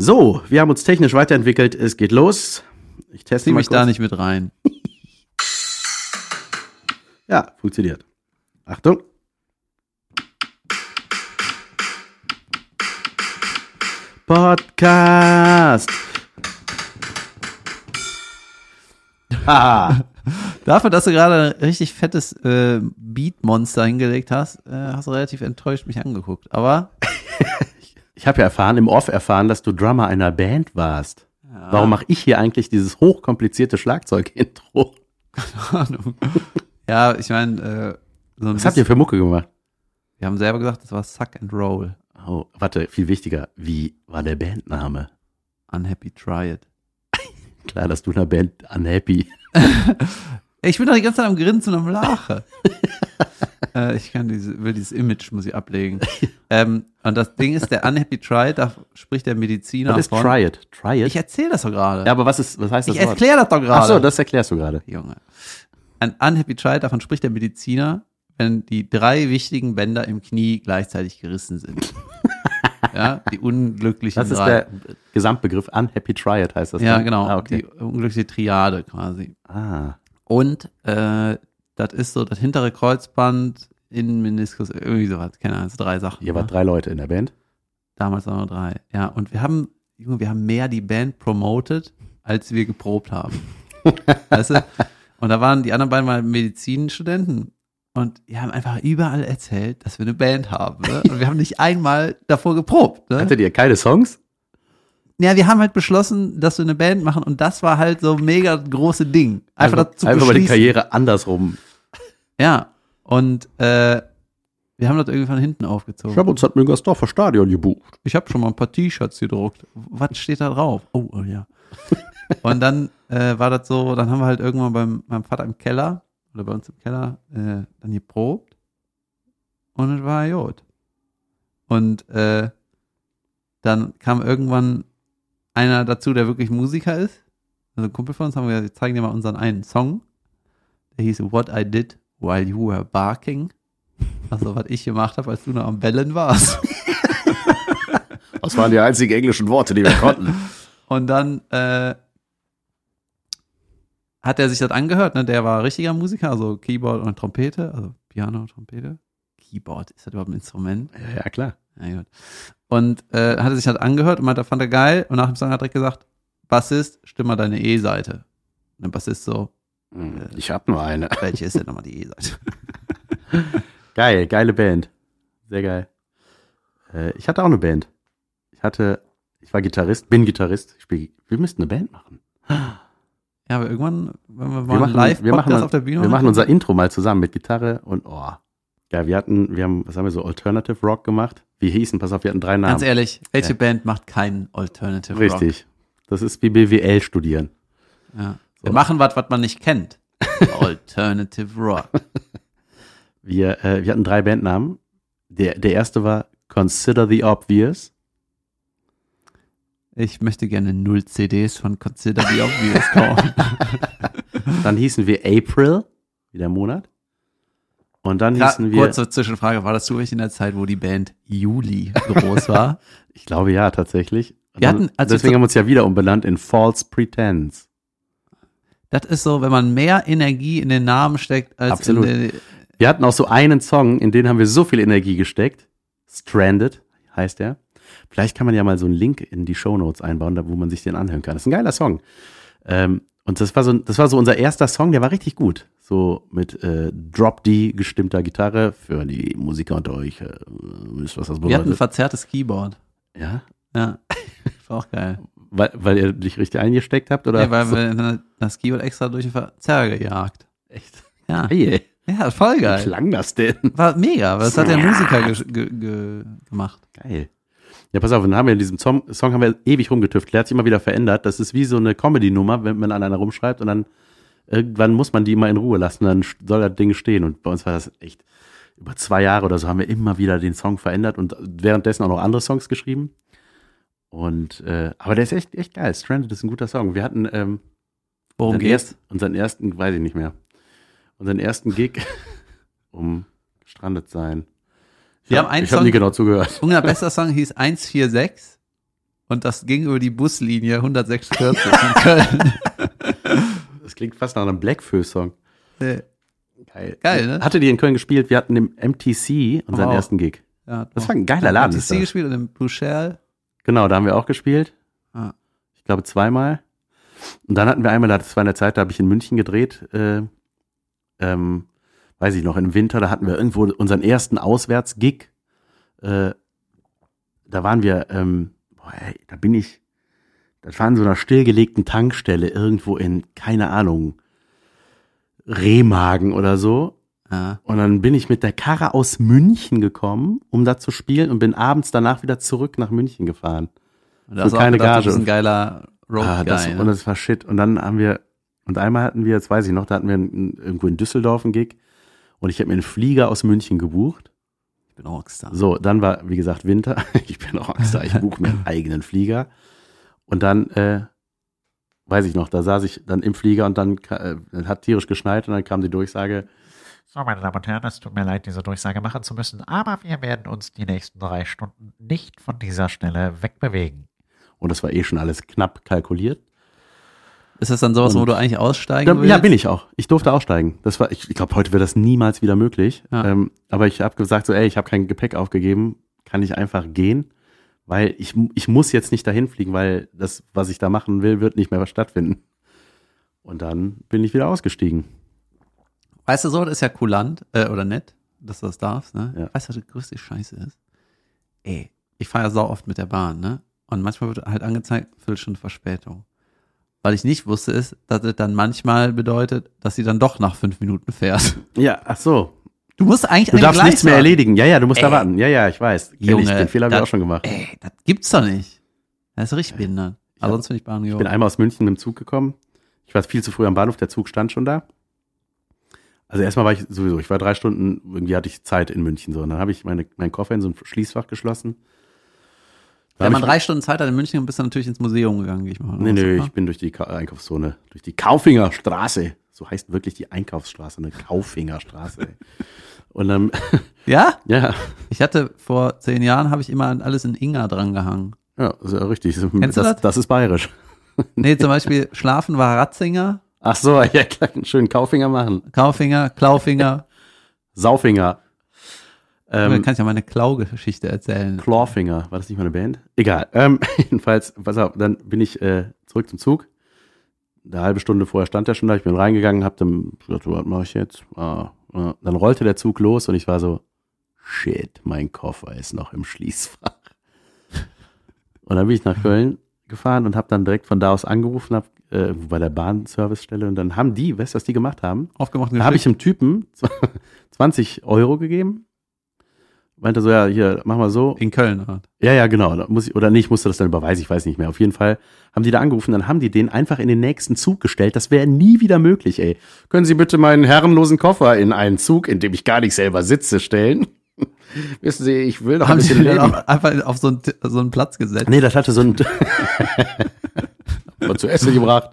So, wir haben uns technisch weiterentwickelt. Es geht los. Ich teste Zieh mal mich kurz. da nicht mit rein. Ja, funktioniert. Achtung. Podcast. Haha. Dafür, dass du gerade ein richtig fettes äh, Beat-Monster hingelegt hast, äh, hast du relativ enttäuscht mich angeguckt. Aber Ich habe ja erfahren, im Off erfahren, dass du Drummer einer Band warst. Warum mache ich hier eigentlich dieses hochkomplizierte Schlagzeug-Intro? Ahnung. ja, ich meine, äh, so Was habt ihr für Mucke gemacht? wir haben selber gesagt, das war Suck and Roll. Oh, warte, viel wichtiger. Wie war der Bandname? Unhappy Try It. Klar, dass du einer Band unhappy. Ich bin doch die ganze Zeit am Grinsen und am Lachen. äh, ich kann diese, will dieses Image muss ich ablegen. ähm, und das Ding ist, der Unhappy Try, da spricht der Mediziner Was ist von. Try It? Try It? Ich erzähle das doch gerade. ja, aber was ist, was heißt das ich erkläre das doch gerade. Ach so, das erklärst du gerade. Junge. Ein Unhappy Child, davon spricht der Mediziner, wenn die drei wichtigen Bänder im Knie gleichzeitig gerissen sind. ja, die unglücklichen Das ist drei. der Gesamtbegriff. Unhappy Try It heißt das. ja, ne? genau. Ah, okay. Die unglückliche Triade quasi. Ah, Und äh, das ist so das hintere Kreuzband, Innenmeniskus, irgendwie sowas. Keine Ahnung, so drei Sachen. ihr ne? wart drei Leute in der Band. Damals waren wir drei. Ja, und wir haben, Junge, wir haben mehr die Band promoted, als wir geprobt haben. weißt du? Und da waren die anderen beiden mal Medizinstudenten und die haben einfach überall erzählt, dass wir eine Band haben. Ne? Und wir haben nicht einmal davor geprobt. Ne? Hattet ihr keine Songs? Ja, wir haben halt beschlossen, dass wir eine Band machen und das war halt so ein mega große Ding. Einfach, das zu einfach mal die. Karriere andersrum. Ja, und äh, wir haben das irgendwie von hinten aufgezogen. Ich habe uns das Müngersdorfer Stadion gebucht. Ich habe schon mal ein paar T-Shirts gedruckt. Was steht da drauf? Oh, oh ja. Und dann äh, war das so, dann haben wir halt irgendwann beim meinem Vater im Keller oder bei uns im Keller äh, dann geprobt und es war gut. Und äh, dann kam irgendwann einer dazu, der wirklich Musiker ist. Also ein Kumpel von uns haben wir gesagt, wir zeigen dir mal unseren einen Song. Der hieß What I Did While You Were Barking. Also was ich gemacht habe, als du noch am Bellen warst. Das waren die einzigen englischen Worte, die wir konnten. Und dann äh, hat er sich das angehört, ne? Der war richtiger Musiker, also Keyboard und Trompete, also Piano und Trompete. Keyboard, ist das überhaupt ein Instrument? ja, klar. Ja, gut. Und äh, hat er sich das angehört und meinte, fand er geil. Und nach dem Song hat er gesagt, Bassist, stimm mal deine E-Seite. Und der Bassist so, Hm, Ich hab nur eine. welche ist denn nochmal die E-Seite? Geil, geile Band. Sehr geil. Äh, ich hatte auch eine Band. Ich hatte, ich war Gitarrist, bin Gitarrist. Ich spiel, wir müssten eine Band machen. Ja, aber irgendwann, wenn wir mal Wir machen, live wir machen, auf der Bühne wir machen unser Intro mal zusammen mit Gitarre und oh. Ja, wir hatten, wir haben, was haben wir so, Alternative Rock gemacht? Wir hießen, pass auf, wir hatten drei Namen. Ganz ehrlich, welche Ja. Band macht keinen Alternative Rock? Richtig. Das ist wie BWL studieren. Ja. Wir machen was, was man nicht kennt. Alternative Rock. Wir, äh, wir hatten drei Bandnamen. Der, der erste war Consider the Obvious. Ich möchte gerne null CDs von Consider the Obvious kaufen. Dann hießen wir April, wie der Monat. Und dann Ja, hießen wir, kurze Zwischenfrage, war das zufällig in der Zeit, wo die Band Juli groß war? ich glaube ja, tatsächlich. Und Wir hatten- als wir deswegen haben wir uns ja wieder umbenannt in False Pretense. das ist so, wenn man mehr Energie in den Namen steckt als Absolut. in den, Wir hatten auch so einen Song, in den haben wir so viel Energie gesteckt. Stranded heißt der. Vielleicht kann man ja mal so einen Link in die Shownotes einbauen, da wo man sich den anhören kann. Das ist ein geiler Song. Ähm, und das war so, das war so unser erster Song, der war richtig gut. So mit äh, Drop D gestimmter Gitarre für die Musiker unter euch. Äh, wisst, was das wir hatten ein bedeutet. verzerrtes Keyboard. Ja? Ja, war auch geil. Weil, weil ihr dich richtig eingesteckt habt? Oder? Nee, weil so? wir das Keyboard extra durch den Verzerrer gejagt. Echt? Ja, Hey, ja voll wie geil. klang das denn? War mega, weil das hat der Musiker ge ge ge gemacht. Geil. Ja, pass auf, dann haben wir in diesem Song, Song haben wir ewig rumgetüftelt. Der hat sich immer wieder verändert. Das ist wie so eine Comedy-Nummer, wenn man an einer rumschreibt und dann irgendwann muss man die immer in Ruhe lassen, dann soll das Ding stehen. Und bei uns war das echt über zwei Jahre oder so haben wir immer wieder den Song verändert und währenddessen auch noch andere Songs geschrieben. Und äh, aber der ist echt, echt geil. Stranded ist ein guter Song. Wir hatten ähm, Worum unseren, erst, unseren ersten, weiß ich nicht mehr, unseren ersten Gig um gestrandet sein. Ich Wir hab- haben einen ich habe Song- nie genau zugehört. Unser bester Song hieß 146 Und das ging über die Buslinie 146 in Köln. Das klingt fast nach einem Blackfoes-Song. Nee. Geil. Geil, ne? Hatte die in Köln gespielt? Wir hatten im MTC unseren Wow. ersten Gig. Ja, Das war ein geiler Laden. Sie das. gespielt und im Blue Shell. Genau, da haben wir auch gespielt. Ah. Ich glaube zweimal. Und dann hatten wir einmal, das war in der Zeit, da habe ich in München gedreht, äh, ähm, weiß ich noch, im Winter, da hatten wir irgendwo unseren ersten Auswärtsgig. Äh, da waren wir, ähm, boah, ey, da bin ich, das war in so einer stillgelegten Tankstelle irgendwo in, keine Ahnung, Remagen oder so. Ja. Und dann bin ich mit der Karre aus München gekommen, um da zu spielen und bin abends danach wieder zurück nach München gefahren. Und da hast du auch keine gedacht, Gage. Du bist ein geiler Road ah, das, Guy. Und ne? das war shit. Und dann haben wir, und einmal hatten wir, jetzt weiß ich noch, da hatten wir ein, irgendwo in Düsseldorf einen Gig und ich habe mir einen Flieger aus München gebucht. Ich bin Rockstar. So, dann war, wie gesagt, Winter. Ich bin auch Angst, ich buche mir einen eigenen Flieger. Und dann, äh, weiß ich noch, da saß ich dann im Flieger und dann äh, hat tierisch geschneit und dann kam die Durchsage, So, meine Damen und Herren, es tut mir leid, diese Durchsage machen zu müssen, aber wir werden uns die nächsten drei Stunden nicht von dieser Stelle wegbewegen. und das war eh schon alles knapp kalkuliert. Ist das dann sowas, wo Und- du eigentlich aussteigen Ja, willst? ja, bin ich auch. Ich durfte aussteigen. Das war, ich, ich glaube, heute wäre das niemals wieder möglich. Ja. Ähm, aber ich habe gesagt, so, ey, ich habe kein Gepäck aufgegeben, kann ich einfach gehen, weil ich, ich muss jetzt nicht dahin fliegen, weil das, was ich da machen will, wird nicht mehr stattfinden. Und dann bin ich wieder ausgestiegen. Weißt du so, das ist ja kulant, äh, oder nett, dass du das darfst, ne? Ja. Weißt du, was die größte Scheiße ist? Ey, ich fahre ja sau oft mit der Bahn, ne? Und manchmal wird halt angezeigt, Viertelstunde Verspätung. Weil ich nicht wusste, ist, dass es dann manchmal bedeutet, dass sie dann doch nach fünf Minuten fährt. Ja, ach so. Du musst eigentlich Du darfst nichts mehr warten. erledigen. Ja, ja, du musst da Ey. warten. Ja, ja, ich weiß. Kenn Junge, ich. Den Fehler habe ich auch schon gemacht. Ey, das gibt's doch nicht. Das ist richtig behindert. Ich Aber sonst finde ich Bahn Ich bin einmal aus München mit dem Zug gekommen. Ich war viel zu früh am Bahnhof, der Zug stand schon da. Also erstmal war ich sowieso, ich war drei Stunden, irgendwie hatte ich Zeit in München so. Und dann habe ich meine, meinen Koffer in so ein Schließfach geschlossen. Da Wenn man drei Stunden Zeit hat in München, bist du natürlich ins Museum gegangen, gehe ich mal. Nee, nee, ich bin durch die Ka Einkaufszone, durch die Kaufinger Straße. So heißt wirklich die Einkaufsstraße, eine Kaufinger Straße. ey. Und dann, Ja? ja, Ich hatte vor zehn Jahren, habe ich immer an alles in Inga dran gehangen. ja, ist ja richtig. Kennst das, das? das ist bayerisch. Nee, zum Beispiel Schlafen war Ratzinger, Ach so, ja, klar, einen schönen Kaufinger machen. Kaufinger, Klaufinger. Saufinger. Dann Ähm, kann ich ja meine Klaugeschichte erzählen. Clawfinger, war das nicht mal eine Band? Egal. Ähm, jedenfalls, pass auf, dann bin ich äh, zurück zum Zug. Eine halbe Stunde vorher stand er schon da, ich bin reingegangen, hab dann gesagt, was mache ich jetzt? Ah, ah. Dann rollte der Zug los und ich war so, shit, mein Koffer ist noch im Schließfach. Und dann bin ich nach Köln gefahren und habe dann direkt von da aus angerufen, hab, äh, bei der Bahnservicestelle und dann haben die, weißt du, was die gemacht haben? Aufgemacht und habe ich dem Typen 20 Euro gegeben. Meinte so, ja, hier, mach mal so. in Köln. Halt. Ja, ja, genau. Da muss ich, oder nee, ich musste das dann überweisen, ich weiß nicht mehr. Auf jeden Fall haben die da angerufen, dann haben die den einfach in den nächsten Zug gestellt. Das wäre nie wieder möglich, ey. Können Sie bitte meinen herrenlosen Koffer in einen Zug, in dem ich gar nicht selber sitze, stellen? Wissen Sie, ich will noch ein Haben sie bisschen leben. auch einfach auf so einen, so einen Platz gesetzt. Nee, das hatte so ein zu essen gebracht.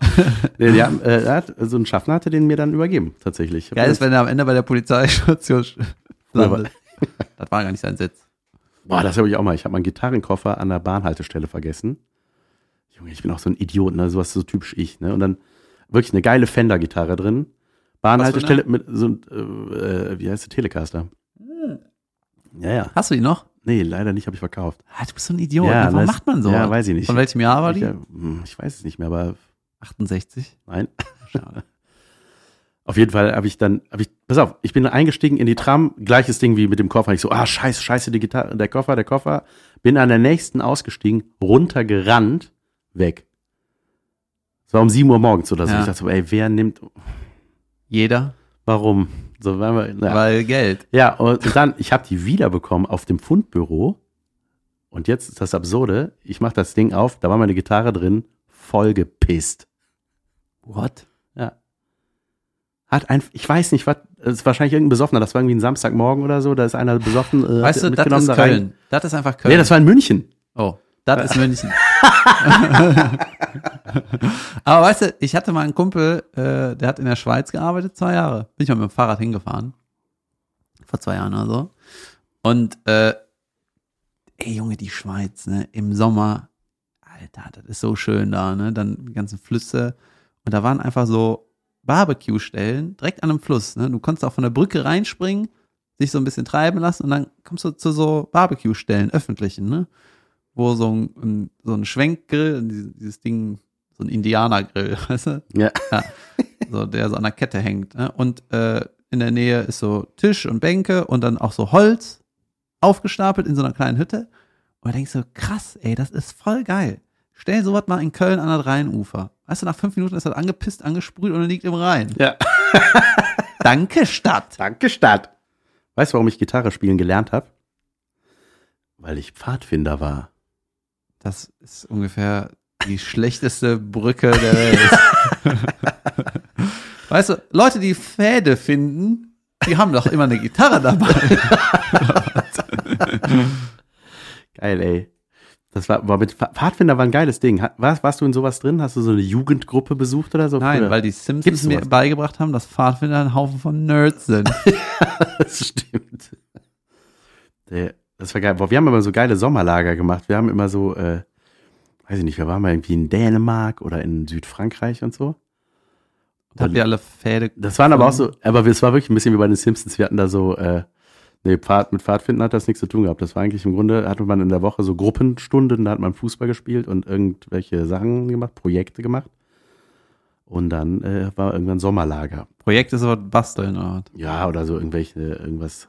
Nee, die haben, äh, so ein Schaffner hatte den mir dann übergeben, tatsächlich. Geil ist, wenn er am Ende bei der Polizeistation landet. Das war gar nicht sein Sitz. Boah, das habe ich auch mal. Ich habe meinen Gitarrenkoffer an der Bahnhaltestelle vergessen. Junge, ich bin auch so ein Idiot, ne? Sowas so typisch ich, ne? Und dann wirklich eine geile Fender-Gitarre drin. Bahnhaltestelle mit so ein, äh, äh, wie heißt der Telecaster? Ja, ja. Hast du die noch? Nee, leider nicht, habe ich verkauft. Ah, du bist so ein Idiot. Ja, ne? Warum das- macht man so? ja, weiß ich nicht. Von welchem Jahr war Ich, die? äh, hm, ich weiß es nicht mehr, aber 68. nein. Schade. Auf jeden Fall habe ich dann, habe ich, pass auf, ich bin eingestiegen in die Tram, gleiches Ding wie mit dem Koffer. Ich so, ah, scheiße, scheiße, die Gitarre, der Koffer, der Koffer. Bin an der nächsten ausgestiegen, runtergerannt, weg. Es war um 7 Uhr morgens oder so. Ja. Ich dachte so, ey, wer nimmt, Jeder, warum? So waren wir, na. weil Geld. Ja, und dann, ich habe die wiederbekommen auf dem Fundbüro. Und jetzt ist das Absurde, ich mache das Ding auf, da war meine Gitarre drin, voll gepisst. What? Ja. Hat ein, ich weiß nicht, was, es ist wahrscheinlich irgendein Besoffener, das war irgendwie ein Samstagmorgen oder so, da ist einer besoffen. Äh, Weißt du, das ist da. Köln. Das ist einfach Köln. Nee, das war in München. Oh, das ist München. Aber weißt du, ich hatte mal einen Kumpel, äh, der hat in der Schweiz gearbeitet, zwei Jahre. Bin ich mal mit dem Fahrrad hingefahren. Vor zwei Jahren oder so. Und, äh, ey Junge, die Schweiz, ne, im Sommer, Alter, das ist so schön da, ne? Dann die ganzen Flüsse. Und da waren einfach so Barbecue-Stellen direkt an einem Fluss. Ne? Du konntest auch von der Brücke reinspringen, sich so ein bisschen treiben lassen und dann kommst du zu so Barbecue-Stellen, öffentlichen, ne? Wo so ein, so ein Schwenkgrill, dieses, Ding, so ein Indianergrill, weißt du? Ja. so, der so an der Kette hängt. Ne? Und äh, in der Nähe ist so Tisch und Bänke und dann auch so Holz aufgestapelt in so einer kleinen Hütte. Und da denkst du, krass, ey, das ist voll geil. Stell sowas mal in Köln an das Rheinufer. Weißt du, nach fünf Minuten ist das angepisst, angesprüht und er liegt im Rhein. Ja. Danke, Stadt. Danke, Stadt. Weißt du, warum ich Gitarre spielen gelernt habe? Weil ich Pfadfinder war. Das ist ungefähr die schlechteste Brücke der Welt. weißt du, Leute, die Fäde finden, die haben doch immer eine Gitarre dabei. Geil, ey. Das war, war mit Pfadfinder war ein geiles Ding. Warst, warst du in sowas drin? Hast du so eine Jugendgruppe besucht oder so? Nein, Früher? weil die Simpsons mir beigebracht haben, dass Pfadfinder ein Haufen von Nerds sind. das stimmt. Das war geil. Boah, wir haben immer so geile Sommerlager gemacht. Wir haben immer so, äh, weiß ich nicht, wir waren mal irgendwie in Dänemark oder in Südfrankreich und so. Und habt ihr alle Fäde. Das waren aber auch so, aber es war wirklich ein bisschen wie bei den Simpsons. Wir hatten da so, äh, nee, Pfad, mit Pfadfinden hat das nichts zu tun gehabt. Das war eigentlich im Grunde, hatte man in der Woche so Gruppenstunden, da hat man Fußball gespielt und irgendwelche Sachen gemacht, Projekte gemacht. Und dann äh, war irgendwann Sommerlager. Projekt ist aber basteln. Oder? was? Ja, oder so irgendwelche, irgendwas,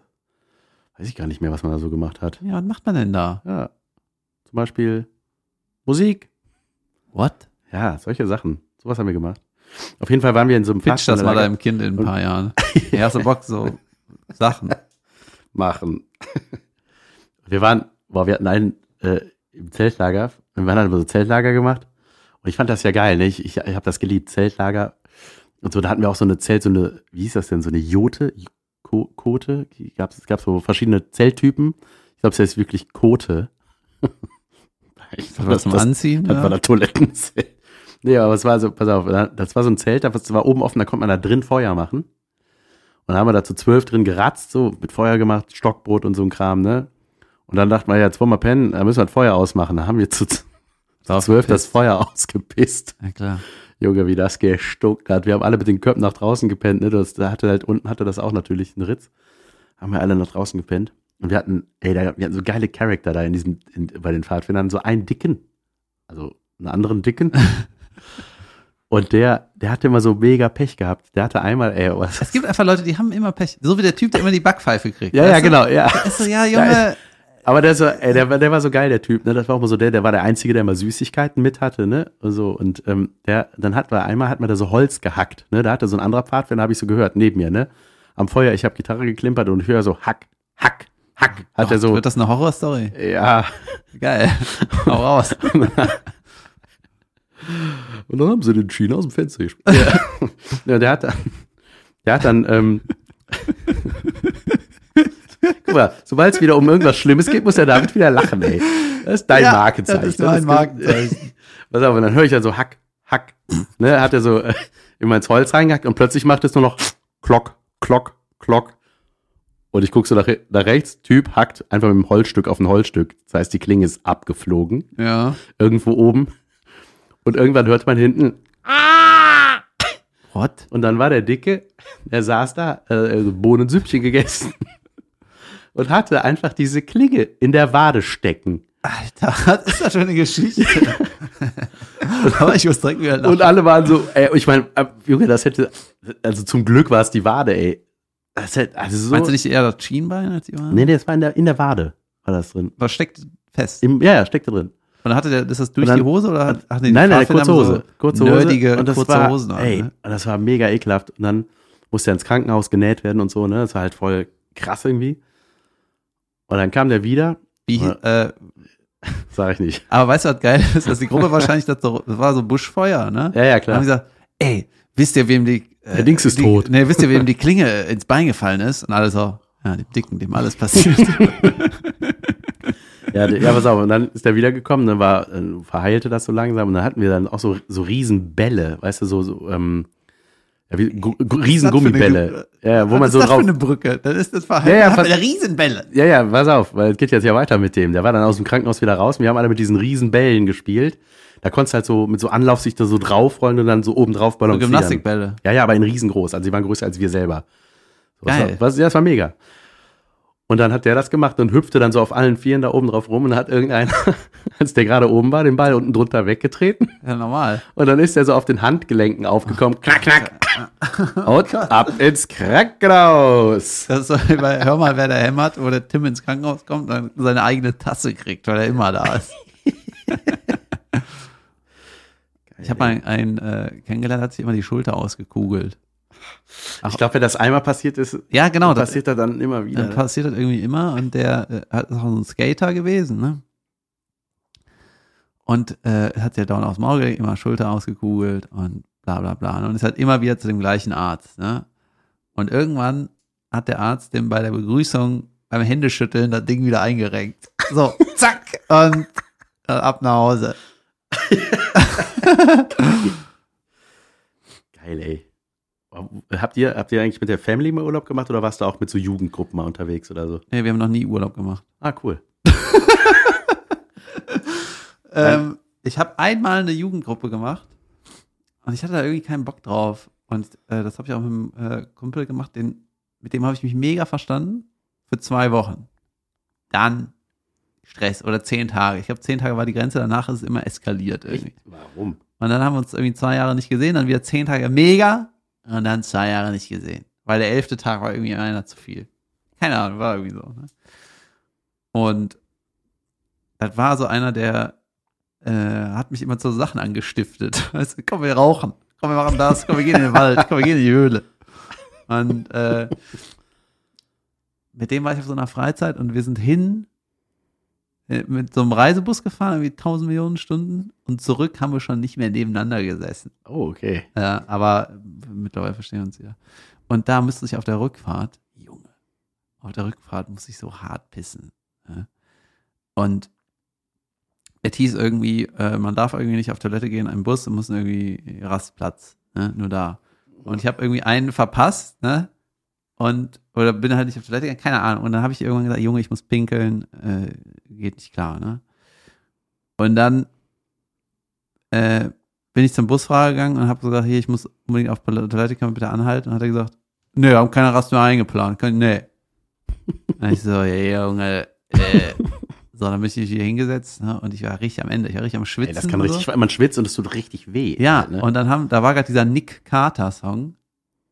weiß ich gar nicht mehr, was man da so gemacht hat. Ja, was macht man denn da? Ja, zum Beispiel Musik. What? Ja, solche Sachen. Sowas haben wir gemacht. Auf jeden Fall waren wir in so einem Pitch das mal deinem Kind in ein paar Jahren. Du Bock, so Sachen. Machen. Wir waren, boah, wir hatten einen äh, im Zeltlager, wir haben dann immer so Zeltlager gemacht und ich fand das ja geil, ne? Ich, ich, ich habe das geliebt, Zeltlager und so, da hatten wir auch so eine Zelt, so eine, wie hieß das denn, so eine Jote, Ko Kote, gab's, es gab so verschiedene Zelttypen, ich glaube, es heißt wirklich Kote. ich Das war zum Anziehen. das ja? war der Toilettenzelt. Nee, aber es war so, pass auf, das war so ein Zelt, das war oben offen, da konnte man da drin Feuer machen. Und dann haben wir da zu zwölf drin geratzt, so mit Feuer gemacht, Stockbrot und so ein Kram, ne? Und dann dachten wir, ja, jetzt wollen wir pennen, da müssen wir das Feuer ausmachen. Da haben wir zu, zwölf das. Feuer ausgepisst. Ja, klar. Junge, wie das gestuckt hat. Wir haben alle mit den Köpfen nach draußen gepennt, ne? Das, da hatte halt unten hatte das auch natürlich einen Ritz. Haben wir alle nach draußen gepennt. Und wir hatten, ey, da, wir hatten so geile Charakter da in diesem, in, bei den Pfadfindern, so einen dicken, also einen anderen dicken. Und der, der hatte immer so mega Pech gehabt. Der hatte einmal, ey, was. Es gibt einfach Leute, die haben immer Pech. So wie der Typ, der immer die Backpfeife kriegt. Ja, ja, genau, ja. Ist so, ja, Junge. Aber der, so, ey, der, war- der war so geil, der Typ, ne? Das war auch mal so der, der war der Einzige, der immer Süßigkeiten mit hatte, ne? Und So, und ähm, der, dann hat wir einmal hat man da so Holz gehackt, ne? Da hatte so ein anderer Pfadfinder, habe ich so gehört, neben mir, ne? Am Feuer, ich habe Gitarre geklimpert und ich höre so Hack, Hack, Hack. Hat er so. Wird das eine Horrorstory? Ja. Geil. Hau raus. Und dann haben sie den Schienen aus dem Fenster gespielt. Ja. ja, der hat dann, der hat dann, ähm, guck mal, sobald es wieder um irgendwas Schlimmes geht, muss der David wieder lachen, ey. Das ist dein Ja, Markenzeichen. das ist mein Markenzeichen. Pass auf, und dann höre ich dann so Hack, Hack, ne, hat er so äh, immer ins Holz reingehackt und plötzlich macht es nur noch Klock, Klock, Klock. Und ich gucke so nach, nach rechts, Typ hackt einfach mit dem Holzstück auf ein Holzstück. Das heißt, die Klinge ist abgeflogen Ja. irgendwo oben. Und irgendwann hört man hinten, What? und dann war der Dicke, der saß da, äh, Bohnensüppchen gegessen und hatte einfach diese Klinge in der Wade stecken. Alter, was ist das für eine Geschichte? Aber ich muss direkt wieder lachen. Und alle waren so, ey, ich meine, äh, Junge, das hätte, also zum Glück war es die Wade, ey. Das hätte, also so. Meinst du nicht eher das Schienbein als die Wade? Nee, nee, das war in der, in der Wade, war das drin. Was steckt fest? Im, ja, ja, steckte drin. Und dann hatte der, ist das durch Und dann- die Hose oder? hat- nee, die nein, nein, kurze haben Hose. So kurze Hose. nerdige, und das kurze war, Hosen an, ey, ne? und das war mega ekelhaft. Und dann musste er ins Krankenhaus genäht werden und so, ne? Das war halt voll krass irgendwie. Und dann kam der wieder, Wie, äh, sag ich nicht. aber weißt du, was geil ist? Dass die Gruppe wahrscheinlich, das, so, das war so Buschfeuer, ne? Ja, ja, Dann haben klar. die gesagt, ey, wisst ihr, wem die. Äh, Der Dings ist die, tot. Nee, wisst ihr, wem die Klinge ins Bein gefallen ist? Und alle so, ja, dem Dicken, dem alles passiert. Ja, ja, pass auf. Und dann ist der wiedergekommen, dann war, äh, verheilte das so langsam und dann hatten wir dann auch so, so Riesenbälle, weißt du, so, so ähm, ja, wie, gu, gu, Riesengummibälle. Ja, wo man Was so ist das drauf. für eine Brücke? Dann ist das verhalten. Ja, ja, pass- Riesenbälle. Ja, ja, pass auf, weil es geht jetzt ja weiter mit dem. Der war dann aus dem Krankenhaus wieder raus. und Wir haben alle mit diesen Riesenbällen gespielt. Da konntest du halt so mit so Anlaufsicht da so draufrollen und dann so oben drauf So balancieren. Gymnastikbälle. Ja, ja, aber in riesengroß. Also die waren größer als wir selber. So, das Geil. Was, ja, das war mega. Und dann hat der das gemacht und hüpfte dann so auf allen Vieren da oben drauf rum und hat irgendeiner, als der gerade oben war, den Ball unten drunter weggetreten. Ja, normal. Und dann ist er so auf den Handgelenken aufgekommen. Knack, knack. Und ab ins Krankenhaus. Das ist so wie bei Hör mal, wer da hämmert, wo der Tim ins Krankenhaus kommt und dann seine eigene Tasse kriegt, weil er immer da ist. ich habe einen, einen äh, kennengelernt, hat sich immer die Schulter ausgekugelt. Ich glaube, wenn das einmal passiert ist, Ja, genau. Das, passiert das dann immer wieder. dann passiert das irgendwie immer und der äh, hat ist auch so ein Skater gewesen, ne? Und äh, hat ja dauernd aufs Maul gelegt, immer Schulter ausgekugelt und bla bla bla. Und ist halt immer wieder zu dem gleichen Arzt, ne? Und irgendwann hat der Arzt dem bei der Begrüßung beim Händeschütteln das Ding wieder eingerenkt. So, zack, und äh, ab nach Hause. Geil, ey. Habt ihr, habt ihr eigentlich mit der Family mal Urlaub gemacht oder warst du auch mit so Jugendgruppen mal unterwegs oder so? Nee, wir haben noch nie Urlaub gemacht. Ah, cool. Ähm, ich habe einmal eine Jugendgruppe gemacht und ich hatte da irgendwie keinen Bock drauf. Und äh, das habe ich auch mit einem äh, Kumpel gemacht, den, mit dem habe ich mich mega verstanden für zwei Wochen. Dann Stress oder zehn Tage. Ich glaube, zehn Tage war die Grenze, danach ist es immer eskaliert irgendwie. Echt? Warum? Und dann haben wir uns irgendwie zwei Jahre nicht gesehen, dann wieder zehn Tage mega und dann zwei Jahre nicht gesehen. Weil der elfte Tag war irgendwie einer zu viel. Keine Ahnung, war irgendwie so. Ne? Und das war so einer, der äh, hat mich immer zu Sachen angestiftet. Du, komm, wir rauchen. Komm, wir machen das. Komm, wir gehen in den Wald. Komm, wir gehen in die Höhle. Und äh, mit dem war ich auf so einer Freizeit und wir sind hin mit so einem Reisebus gefahren, irgendwie 1000 Millionen Stunden und zurück haben wir schon nicht mehr nebeneinander gesessen. Oh, okay. Ja, aber mittlerweile verstehen wir uns wieder. Und da müsste ich auf der Rückfahrt, Junge, auf der Rückfahrt muss ich so hart pissen. Ja. Und es hieß irgendwie, äh, man darf irgendwie nicht auf Toilette gehen, ein Bus, muss irgendwie Rastplatz, ne, nur da. Und ich habe irgendwie einen verpasst, ne? Und, oder bin halt nicht auf Toilette gegangen, keine Ahnung. Und dann habe ich irgendwann gesagt, Junge, ich muss pinkeln, äh, geht nicht klar, ne? Und dann äh, bin ich zum Busfahrer gegangen und habe gesagt, hier, ich muss unbedingt auf Toilette, kann man bitte anhalten? Und hat er gesagt, nö, haben keine Rast mehr eingeplant. Kann, nee. Und ich so, ja, Junge, äh, so, dann bin ich hier hingesetzt ne, und ich war richtig am Ende, ich war richtig am Schwitzen. Ey, das kann und richtig, so. man schwitzt und es tut richtig weh. Ja, halt, ne? und dann haben, da war gerade dieser Nick Carter Song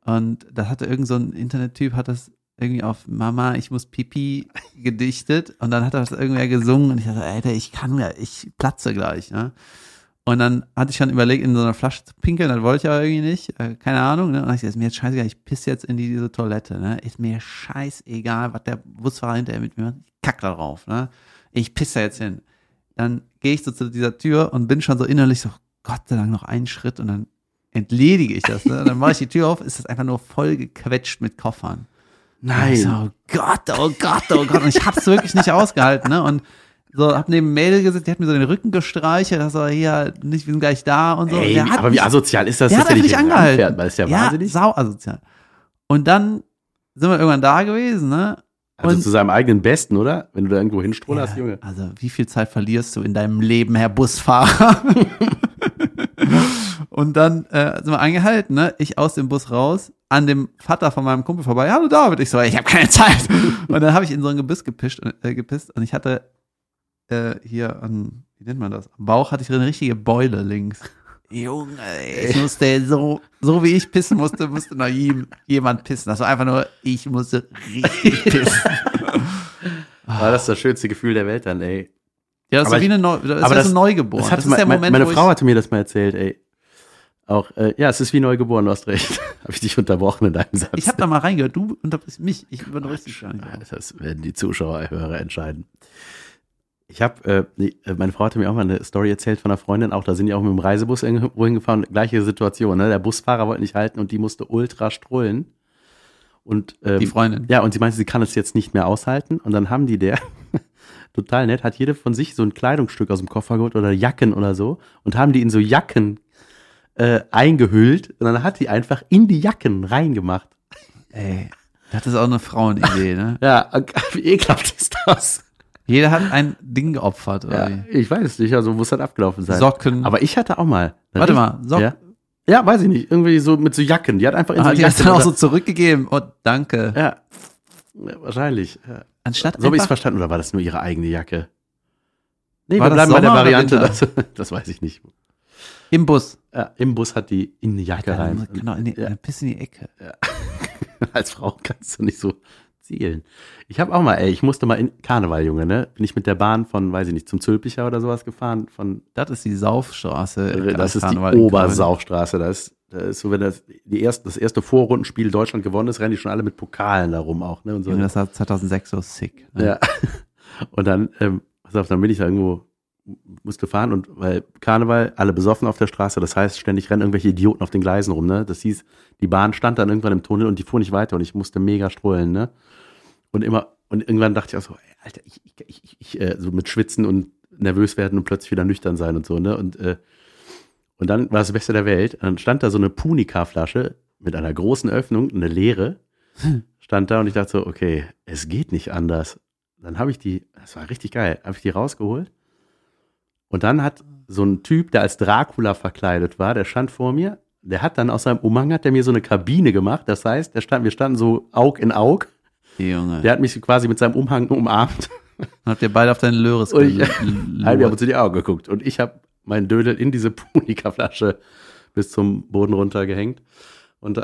und da hatte irgend so ein Internettyp hat das irgendwie auf Mama, ich muss Pipi gedichtet und dann hat er das irgendwer gesungen und ich dachte, Alter, ich kann mir, ich platze gleich, ne? Und dann hatte ich schon überlegt, in so einer Flasche zu pinkeln, das wollte ich aber irgendwie nicht, äh, keine Ahnung, ne? Und dann ich ist mir jetzt scheißegal, ich pisse jetzt in die, diese Toilette, ne? Ist mir scheißegal, was der Busfahrer hinterher mit mir macht, ich kack da drauf, ne? Ich pisse jetzt hin. Dann gehe ich so zu dieser Tür und bin schon so innerlich so, Gott sei Dank noch einen Schritt und dann entledige ich das. Ne? Dann mache ich die Tür auf, ist das einfach nur voll gequetscht mit Koffern. Und ich so, Nein. oh Gott, oh Gott, oh Gott. Und ich hab's wirklich nicht ausgehalten, ne? Und so, hab neben Mädel gesetzt, die hat mir so den Rücken gestreichelt, das war hier, nicht, wir sind gleich da und so. Ey, hat aber wie mich- asozial ist das, der dass der dich nicht angehalten. ranfährt? Weil es ja, wahnsinnig. sau asozial. Und dann sind wir irgendwann da gewesen, ne? Also und- zu seinem eigenen Besten, oder? Wenn du da irgendwo hinstrollerst, Junge. Also, wie viel Zeit verlierst du in deinem Leben, Herr Busfahrer? und dann äh, sind wir angehalten, ne? Ich aus dem Bus raus, an dem Vater von meinem Kumpel vorbei. Hallo David. Ich so, ich habe keine Zeit. und dann habe ich in so ein Gebiss gepischt, äh, gepisst und ich hatte äh, hier an, wie nennt man das? Am Bauch hatte ich eine richtige Beule links. Junge, ey, ich musste so, so wie ich pissen musste, musste noch jem- jemand pissen. Das war einfach nur, ich musste richtig pissen. War das das schönste Gefühl der Welt dann, ey. Ja, das Aber ist wie eine Neu das aber ist das- so neugeboren. Das, das ist der Moment, meine wo Frau hatte mir das mal erzählt, ey. Auch, äh, ja, es ist wie neugeboren, du hast recht. Habe ich dich unterbrochen in deinem Satz. ich habe da mal reingehört. Du unterbrichst mich. Ich unterbrichst dich gar nicht. Ja, Das werden die Zuschauer, Hörer entscheiden. Ich habe, äh, äh, meine Frau hatte mir auch mal eine Story erzählt von einer Freundin, auch da sind die auch mit dem Reisebus irgendwo hingefahren, gleiche Situation, ne? Der Busfahrer wollte nicht halten und die musste ultra strullen. Und, ähm, Die Freundin. Ja, und sie meinte, sie kann es jetzt nicht mehr aushalten. Und dann haben die der, total nett, hat jede von sich so ein Kleidungsstück aus dem Koffer geholt oder Jacken oder so und haben die in so Jacken äh, eingehüllt und dann hat die einfach in die Jacken reingemacht. Ey, das ist auch eine Frauenidee, ne? Ja, wie ekelhaft ist das? Jeder hat ein Ding geopfert. Oder Ja, ich weiß es nicht, also muss das abgelaufen sein. Socken. Aber ich hatte auch mal. Warte mal, Socken. Ja? ja, weiß ich nicht. Irgendwie so mit so Jacken. Die hat einfach in so Ah, die hast Jacken dann auch so zurückgegeben. Oh, danke. Ja. ja wahrscheinlich. Ja. Anstatt So habe ich es verstanden, oder war das nur ihre eigene Jacke? Nee, War wir das bleiben bei der Sommer Variante. Das, das weiß ich nicht. im Bus. Ja, Im Bus hat die in eine Jacke rein. Genau, in die, Ja. ein bisschen in die Ecke. Als Frau kannst du nicht so zielen. Ich habe auch mal, ey, ich musste mal in Karneval, Junge, ne? Bin ich mit der Bahn von, weiß ich nicht, zum Zülpicher oder sowas gefahren. Von, Das ist die Saufstraße. Das ist die Karneval Köln. Obersaufstraße. Das ist, das ist so, wenn das, die erste, das erste Vorrundenspiel Deutschland gewonnen ist, rennen die schon alle mit Pokalen da rum auch, ne? Und so. Junge, das war 2006 so sick. Ne? Ja. Und dann, ähm, pass auf, dann bin ich da irgendwo, musste fahren und weil Karneval, alle besoffen auf der Straße, das heißt, ständig rennen irgendwelche Idioten auf den Gleisen rum, ne? Das hieß, die Bahn stand dann irgendwann im Tunnel und die fuhr nicht weiter und ich musste mega strollen, ne? Und immer, und irgendwann dachte ich auch so, ey, Alter, ich, ich, ich, ich äh, so mit Schwitzen und nervös werden und plötzlich wieder nüchtern sein und so, ne? Und, äh, und dann war es das Beste der Welt. Dann stand da so eine Punika-Flasche mit einer großen Öffnung, eine leere, stand da und ich dachte so, okay, es geht nicht anders. Dann habe ich die, das war richtig geil, habe ich die rausgeholt. Und dann hat so ein Typ, der als Dracula verkleidet war, der stand vor mir, der hat dann aus seinem Umhang, hat der mir so eine Kabine gemacht. Das heißt, der stand, wir standen so Aug in Aug. Junge. Der hat mich quasi mit seinem Umhang umarmt. Dann habt ihr beide auf deinen Löres Und ich-. Alter, wir haben uns in die Augen geguckt. Und ich habe meinen Dödel in diese Punika-Flasche bis zum Boden runtergehängt. Und äh,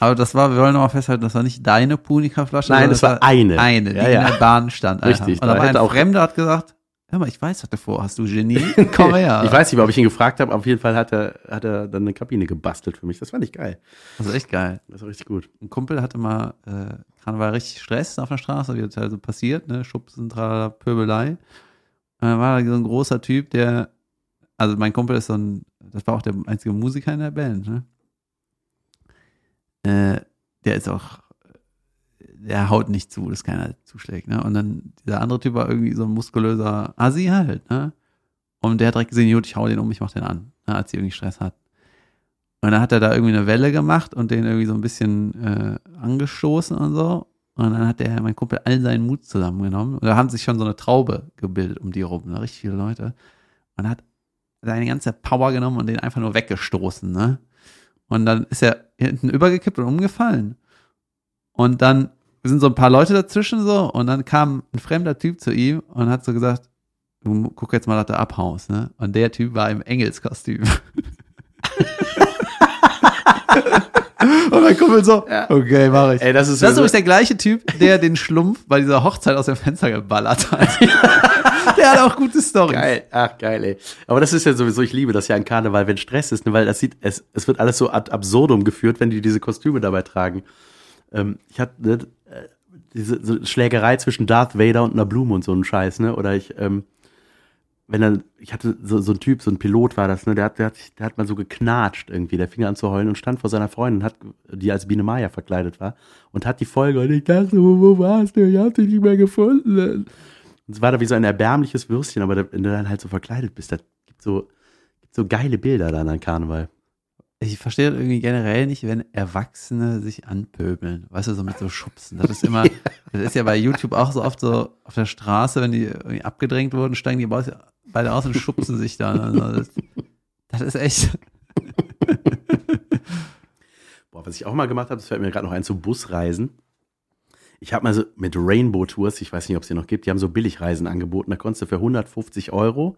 Aber das war, wir wollen nochmal festhalten, das war nicht deine Punika-Flasche. Nein, das war eine. Eine, die Ja, ja. in der Bahn stand. Richtig, Und da war ein Fremder, hat gesagt, hör mal, ich weiß, was du vorhast, du Genie. Komm her. ich weiß nicht, ob ich ihn gefragt habe, aber auf jeden Fall hat er, hat er dann eine Kabine gebastelt für mich. Das fand ich geil. Das ist echt geil. Das war richtig gut. Ein Kumpel hatte mal, äh, Karneval richtig Stress auf der Straße, wie das halt so passiert, ne, Schubsen, tralala, Pöbelei. Und dann war da so ein großer Typ, der, also mein Kumpel ist so ein, das war auch der einzige Musiker in der Band, ne? Äh, der ist auch, der haut nicht zu, dass keiner zuschlägt, ne? Und dann dieser andere Typ war irgendwie so ein muskulöser Assi halt, ne? Und der hat direkt gesehen, gut, ich hau den um, ich mach den an, ne, als sie irgendwie Stress hat. Und dann hat er da irgendwie eine Welle gemacht und den irgendwie so ein bisschen äh, angestoßen und so. Und dann hat der, mein Kumpel, all seinen Mut zusammengenommen. Und da haben sich schon so eine Traube gebildet um die rum, ne? richtig viele Leute. Und hat seine ganze Power genommen und den einfach nur weggestoßen, ne? Und dann ist er hinten übergekippt und umgefallen. Und dann sind so ein paar Leute dazwischen so und dann kam ein fremder Typ zu ihm und hat so gesagt, du guck jetzt mal, dass du abhaust, ne? Und der Typ war im Engelskostüm. und mein Kumpel so, okay, mach ich. Ey, das ist, Das ist übrigens der gleiche Typ, der den Schlumpf bei dieser Hochzeit aus dem Fenster geballert hat. der hat auch gute Storys. geil. Ach, geil, ey. Aber das ist ja sowieso, ich liebe das ja an Karneval, wenn Stress ist, ne, weil das sieht, es, es wird alles so ad absurdum geführt, wenn die diese Kostüme dabei tragen. Ähm, ich hatte ne, äh, diese so Schlägerei zwischen Darth Vader und einer Blume und so ein Scheiß, ne? Oder ich, ähm, wenn dann, ich hatte so, so ein Typ, so ein Pilot war das, ne? Der hat, der hat, der hat mal so geknatscht irgendwie, der fing an zu heulen und stand vor seiner Freundin, hat, die als Biene Maya verkleidet war, und hat die Folge, und ich dachte, wo, wo warst du? Ich hab dich nicht mehr gefunden. Und es war da wie so ein erbärmliches Würstchen, aber da, wenn du dann halt so verkleidet bist, das gibt so, gibt so geile Bilder dann an Karneval. Ich verstehe das irgendwie generell nicht, wenn Erwachsene sich anpöbeln. Weißt du, so mit so Schubsen. Das ist immer, das ist ja bei YouTube auch so oft so auf der Straße, wenn die irgendwie abgedrängt wurden, steigen die beide aus und schubsen sich dann. Also das, das ist echt. Boah, was ich auch mal gemacht habe, das fällt mir gerade noch ein, zu Busreisen. Ich habe mal so mit Rainbow Tours, ich weiß nicht, ob es die noch gibt, die haben so Billigreisen angeboten. Da konntest du für 150 Euro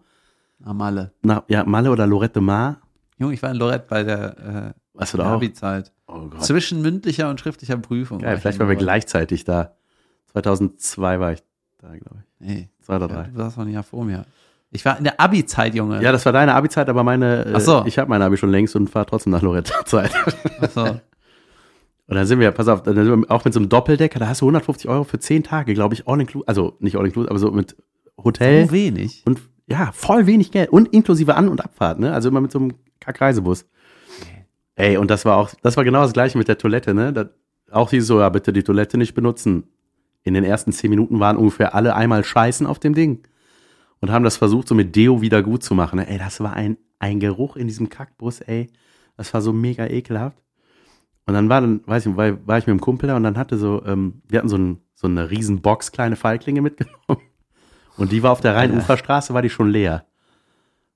Amale. nach ja, Malle oder Lorette Mar. Junge, ich war in Lorette bei der, Warst äh, du da? Abi-Zeit. Oh Gott. Zwischen mündlicher und schriftlicher Prüfung. Geil, ich vielleicht waren wir gleichzeitig da. 2002 war ich da, glaube ich. Nee, Zwei oder ja, drei. du warst noch ein Jahr vor mir. Ich war in der Abi-Zeit, Junge. Ja, das war deine Abi-Zeit, aber meine, äh, Ach so. ich habe meine Abi schon längst und fahre trotzdem nach Lorette-Zeit. Ach so. Und dann sind wir, pass auf, dann sind wir auch mit so einem Doppeldecker, da hast du 150 Euro für 10 Tage, glaube ich, all inclusive, also nicht all inclusive, aber so mit Hotel So wenig. und ja, voll wenig Geld und inklusive An- und Abfahrt, ne? Also immer mit so einem Kackreisebus. Ey, und das war auch, das war genau das gleiche mit der Toilette, ne? Da, auch hieß es so, ja, bitte die Toilette nicht benutzen. In den ersten 10 Minuten waren ungefähr alle einmal scheißen auf dem Ding. Und haben das versucht, so mit Deo wieder gut zu machen. Ne? Ey, das war ein, ein Geruch in diesem Kackbus, ey. Das war so mega ekelhaft. Und dann war dann, weiß ich, war, war ich mit dem Kumpel da und dann hatte so, ähm, wir hatten so, ein, so eine riesen Box, kleine Feiglinge mitgenommen. Und die war auf der Rheinuferstraße, war die schon leer.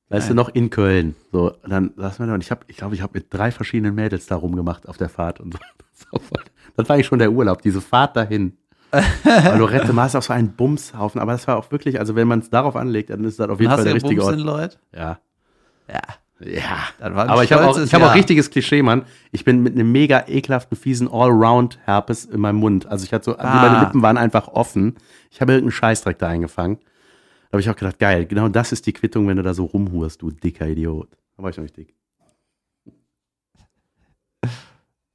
Weißt Geil. du, noch in Köln. So, und dann saßen wir da und ich habe, ich glaube, ich habe mit drei verschiedenen Mädels da rumgemacht auf der Fahrt und so. Das war eigentlich schon der Urlaub, diese Fahrt dahin. Weil Lorette Mar ist auch so ein Bumshaufen, aber das war auch wirklich, also wenn man es darauf anlegt, dann ist das auf jeden Fall der ja richtige Bums in Ort. Leute? Ja. Ja. Ja. Ein Aber ich habe auch, ich hab auch richtiges Klischee, Mann. Ich bin mit einem mega ekelhaften, fiesen Allround-Herpes in meinem Mund. Also ich hatte so, Ah. meine Lippen waren einfach offen. Ich habe irgendeinen Scheißdreck da eingefangen. Habe ich auch gedacht, geil, genau das ist die Quittung, wenn du da so rumhurst, du dicker Idiot. Da war ich noch nicht dick.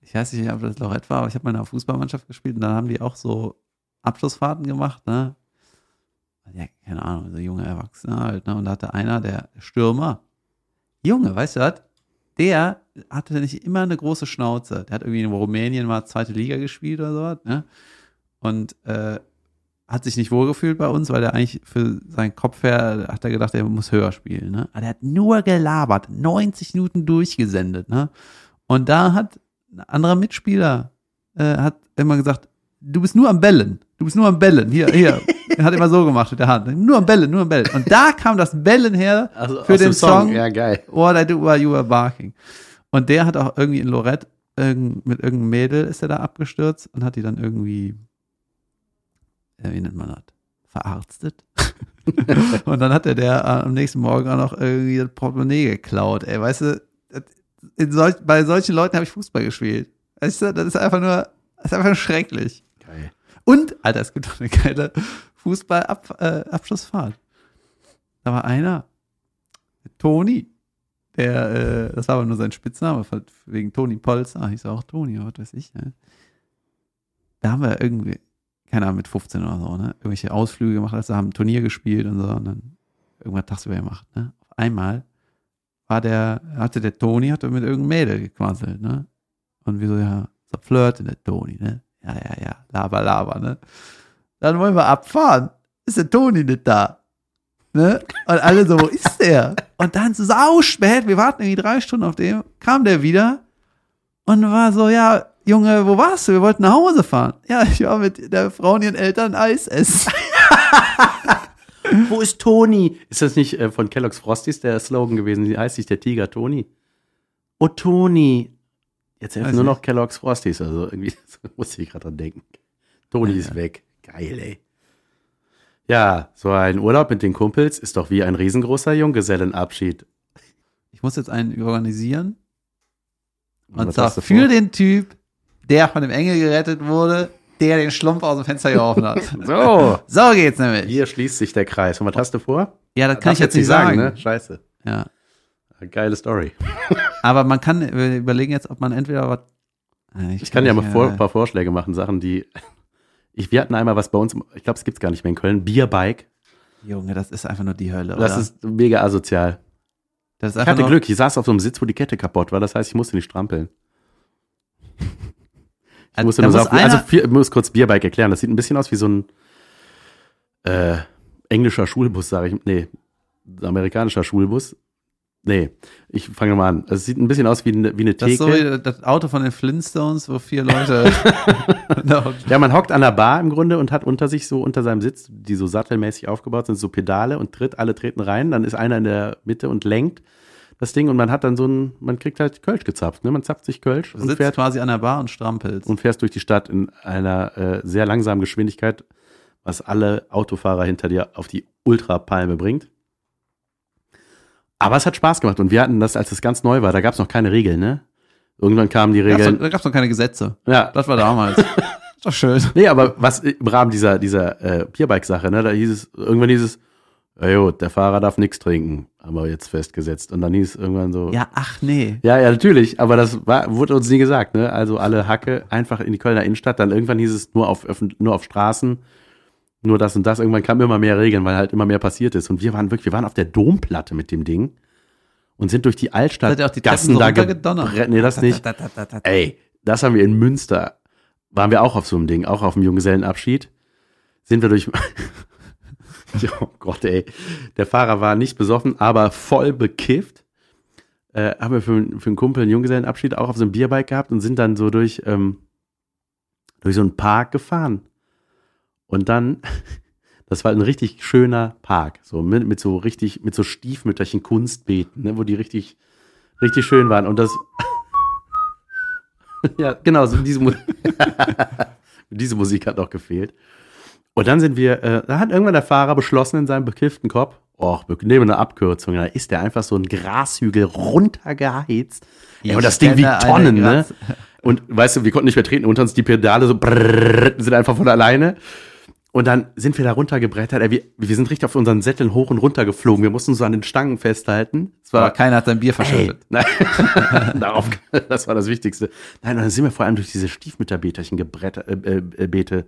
ich weiß nicht, ob das Lorette war, aber ich habe mal in einer Fußballmannschaft gespielt und dann haben die auch so Abschlussfahrten gemacht, ne? Ja, keine Ahnung, so junge Erwachsene halt, ne? Und da hatte einer, der Stürmer, Junge, weißt du was? Der hatte nicht immer eine große Schnauze. Der hat irgendwie in Rumänien mal zweite Liga gespielt oder sowas, ne? Und äh, hat sich nicht wohlgefühlt bei uns, weil er eigentlich für seinen Kopf her hat er gedacht, er muss höher spielen, ne? Aber der hat nur gelabert, 90 Minuten durchgesendet, ne? Und da hat ein anderer Mitspieler äh, hat immer gesagt, du bist nur am Bellen. Du bist nur am Bellen. Hier, hier. er hat immer so gemacht mit der Hand. Nur am Bellen, nur am Bellen. Und da kam das Bellen her Also für den Song, Ja, geil. What I Do While You Were Barking. Und der hat auch irgendwie in Lorette irgend, mit irgendeinem Mädel ist er da abgestürzt und hat die dann irgendwie, wie nennt man das? Verarztet. und dann hat er der äh, am nächsten Morgen auch noch irgendwie das Portemonnaie geklaut. Ey, weißt du, solch, bei solchen Leuten habe ich Fußball gespielt. Weißt du, das ist einfach nur, ist einfach nur schrecklich. Geil. Und, Alter, es gibt doch eine geile Fußball-Abschlussfahrt. da war einer, Toni, der, äh, das war aber nur sein Spitzname, wegen Toni Polster, hieß er auch Toni, was weiß ich. Ne? Da haben wir irgendwie, keine Ahnung, mit 15 oder so, ne? irgendwelche Ausflüge gemacht, also haben ein Turnier gespielt und so, und dann irgendwann tagsüber gemacht. Ne? Auf einmal war der, hatte der Toni, hatte mit irgendeinem Mädel gequasselt, ne? Und wir so, ja, so flirten der Toni, ne? Ja, ja, ja, laber, laber, ne? Dann wollen wir abfahren. Ist der Toni nicht da? Ne? Und alle so, wo ist der? Und dann so spät, wir warten irgendwie drei Stunden auf den, kam der wieder und war so, ja, Junge, wo warst du? Wir wollten nach Hause fahren. Ja, ich war mit der Frau und ihren Eltern Eis essen. Wo ist Toni? Ist das nicht äh, von Kellogg's Frosties der Slogan gewesen? Wie heißt sich der Tiger Toni? Oh, Toni. Jetzt helfen nur nicht. noch Kellogg's Frosties. Also irgendwie musste ich gerade dran denken. Toni Ja, ist weg. Geil, ey. Ja, so ein Urlaub mit den Kumpels ist doch wie ein riesengroßer Junggesellenabschied. Ich muss jetzt einen organisieren. Und hast du für den Typ, der von dem Engel gerettet wurde, der den Schlumpf aus dem Fenster geworfen hat. So, So geht's nämlich. hier schließt sich der Kreis. Und was hast du vor? Ja, das kann ich Darfst jetzt nicht sagen. ne? Scheiße. Ja. Geile Story. Aber man kann, wir überlegen jetzt, ob man entweder was. Äh, Ich kann ja mal vor, ein paar Vorschläge machen, Sachen, die. Ich, wir hatten einmal was bei uns, ich glaube, es gibt's gar nicht mehr in Köln, Bierbike. Junge, das ist einfach nur die Hölle, Das oder? ist mega asozial. das ist Ich hatte Glück, ich saß auf so einem Sitz, wo die Kette kaputt war, das heißt, ich musste nicht strampeln. Ich Also, nur muss saufen. Also, ich muss kurz Bierbike erklären. Das sieht ein bisschen aus wie so ein äh, englischer Schulbus, sage ich. Nee, amerikanischer Schulbus. Nee, ich fange nochmal an. Es sieht ein bisschen aus wie eine, wie eine Das ist so Theke. das Auto von den Flintstones, wo vier Leute. Ja, man hockt an der Bar im Grunde und hat unter sich so unter seinem Sitz, die so sattelmäßig aufgebaut sind, so Pedale und tritt, alle treten rein, dann ist einer in der Mitte und lenkt das Ding und man hat dann so ein, man kriegt halt Kölsch gezapft, ne? Man zapft sich Kölsch Du und sitzt fährt quasi an der Bar und strampelst. und fährst durch die Stadt in einer äh, sehr langsamen Geschwindigkeit, was alle Autofahrer hinter dir auf die Ultrapalme bringt. Aber es hat Spaß gemacht und wir hatten das, als es ganz neu war, da gab es noch keine Regeln, ne? Irgendwann kamen die Regeln. da gab es noch keine Gesetze. Ja, Das war damals. ist doch schön. Nee, aber was im Rahmen dieser, dieser äh, Bierbike-Sache, ne, da hieß es, irgendwann hieß es, ja gut, der Fahrer darf nichts trinken, haben wir jetzt festgesetzt. Und dann hieß es irgendwann so, Ja, ach nee. ja, ja, natürlich, aber das war, wurde uns nie gesagt, ne? Also alle Hacke einfach in die Kölner Innenstadt, dann irgendwann hieß es nur auf, nur auf Straßen, nur das und das. Irgendwann kamen immer mehr Regeln, weil halt immer mehr passiert ist. Und wir waren wirklich, wir waren auf der Domplatte mit dem Ding und sind durch die Altstadt Seid ihr auch die Gassen da gebrennt. Nee, das nicht. Ey, das haben wir in Münster. Waren wir auch auf so einem Ding, auch auf dem Junggesellenabschied. Sind wir durch. oh Gott, ey. Der Fahrer war nicht besoffen, aber voll bekifft. Äh, haben wir für, für einen Kumpel einen Junggesellenabschied auch auf so einem Bierbike gehabt und sind dann so durch, ähm, durch so einen Park gefahren. Und dann, Das war ein richtig schöner Park, so mit, mit so richtig, mit so stiefmütterchen Kunstbeeten, ne, wo die richtig, richtig schön waren. Und das, ja, genau, so diese, Mu diese Musik hat noch gefehlt. Und dann sind wir, äh, da hat irgendwann der Fahrer beschlossen in seinem bekifften Kopf, oh, wir nehmen eine Abkürzung. Da ist der einfach so ein Grashügel runtergeheizt. Ey, und das Ding wiegt Tonnen, ne? Und weißt du, wir konnten nicht mehr treten, unter uns die Pedale so brrrr, sind einfach von alleine. Und dann sind wir da runtergebrettert. Ey, wir, wir sind richtig auf unseren Sätteln hoch und runter geflogen. Wir mussten so an den Stangen festhalten. Es Aber war keiner hat sein Bier verschüttet. nein, darauf, das war das Wichtigste. Nein, und dann sind wir vor allem durch diese Stiefmütterbeterchen gebrettert, äh, äh, Beete,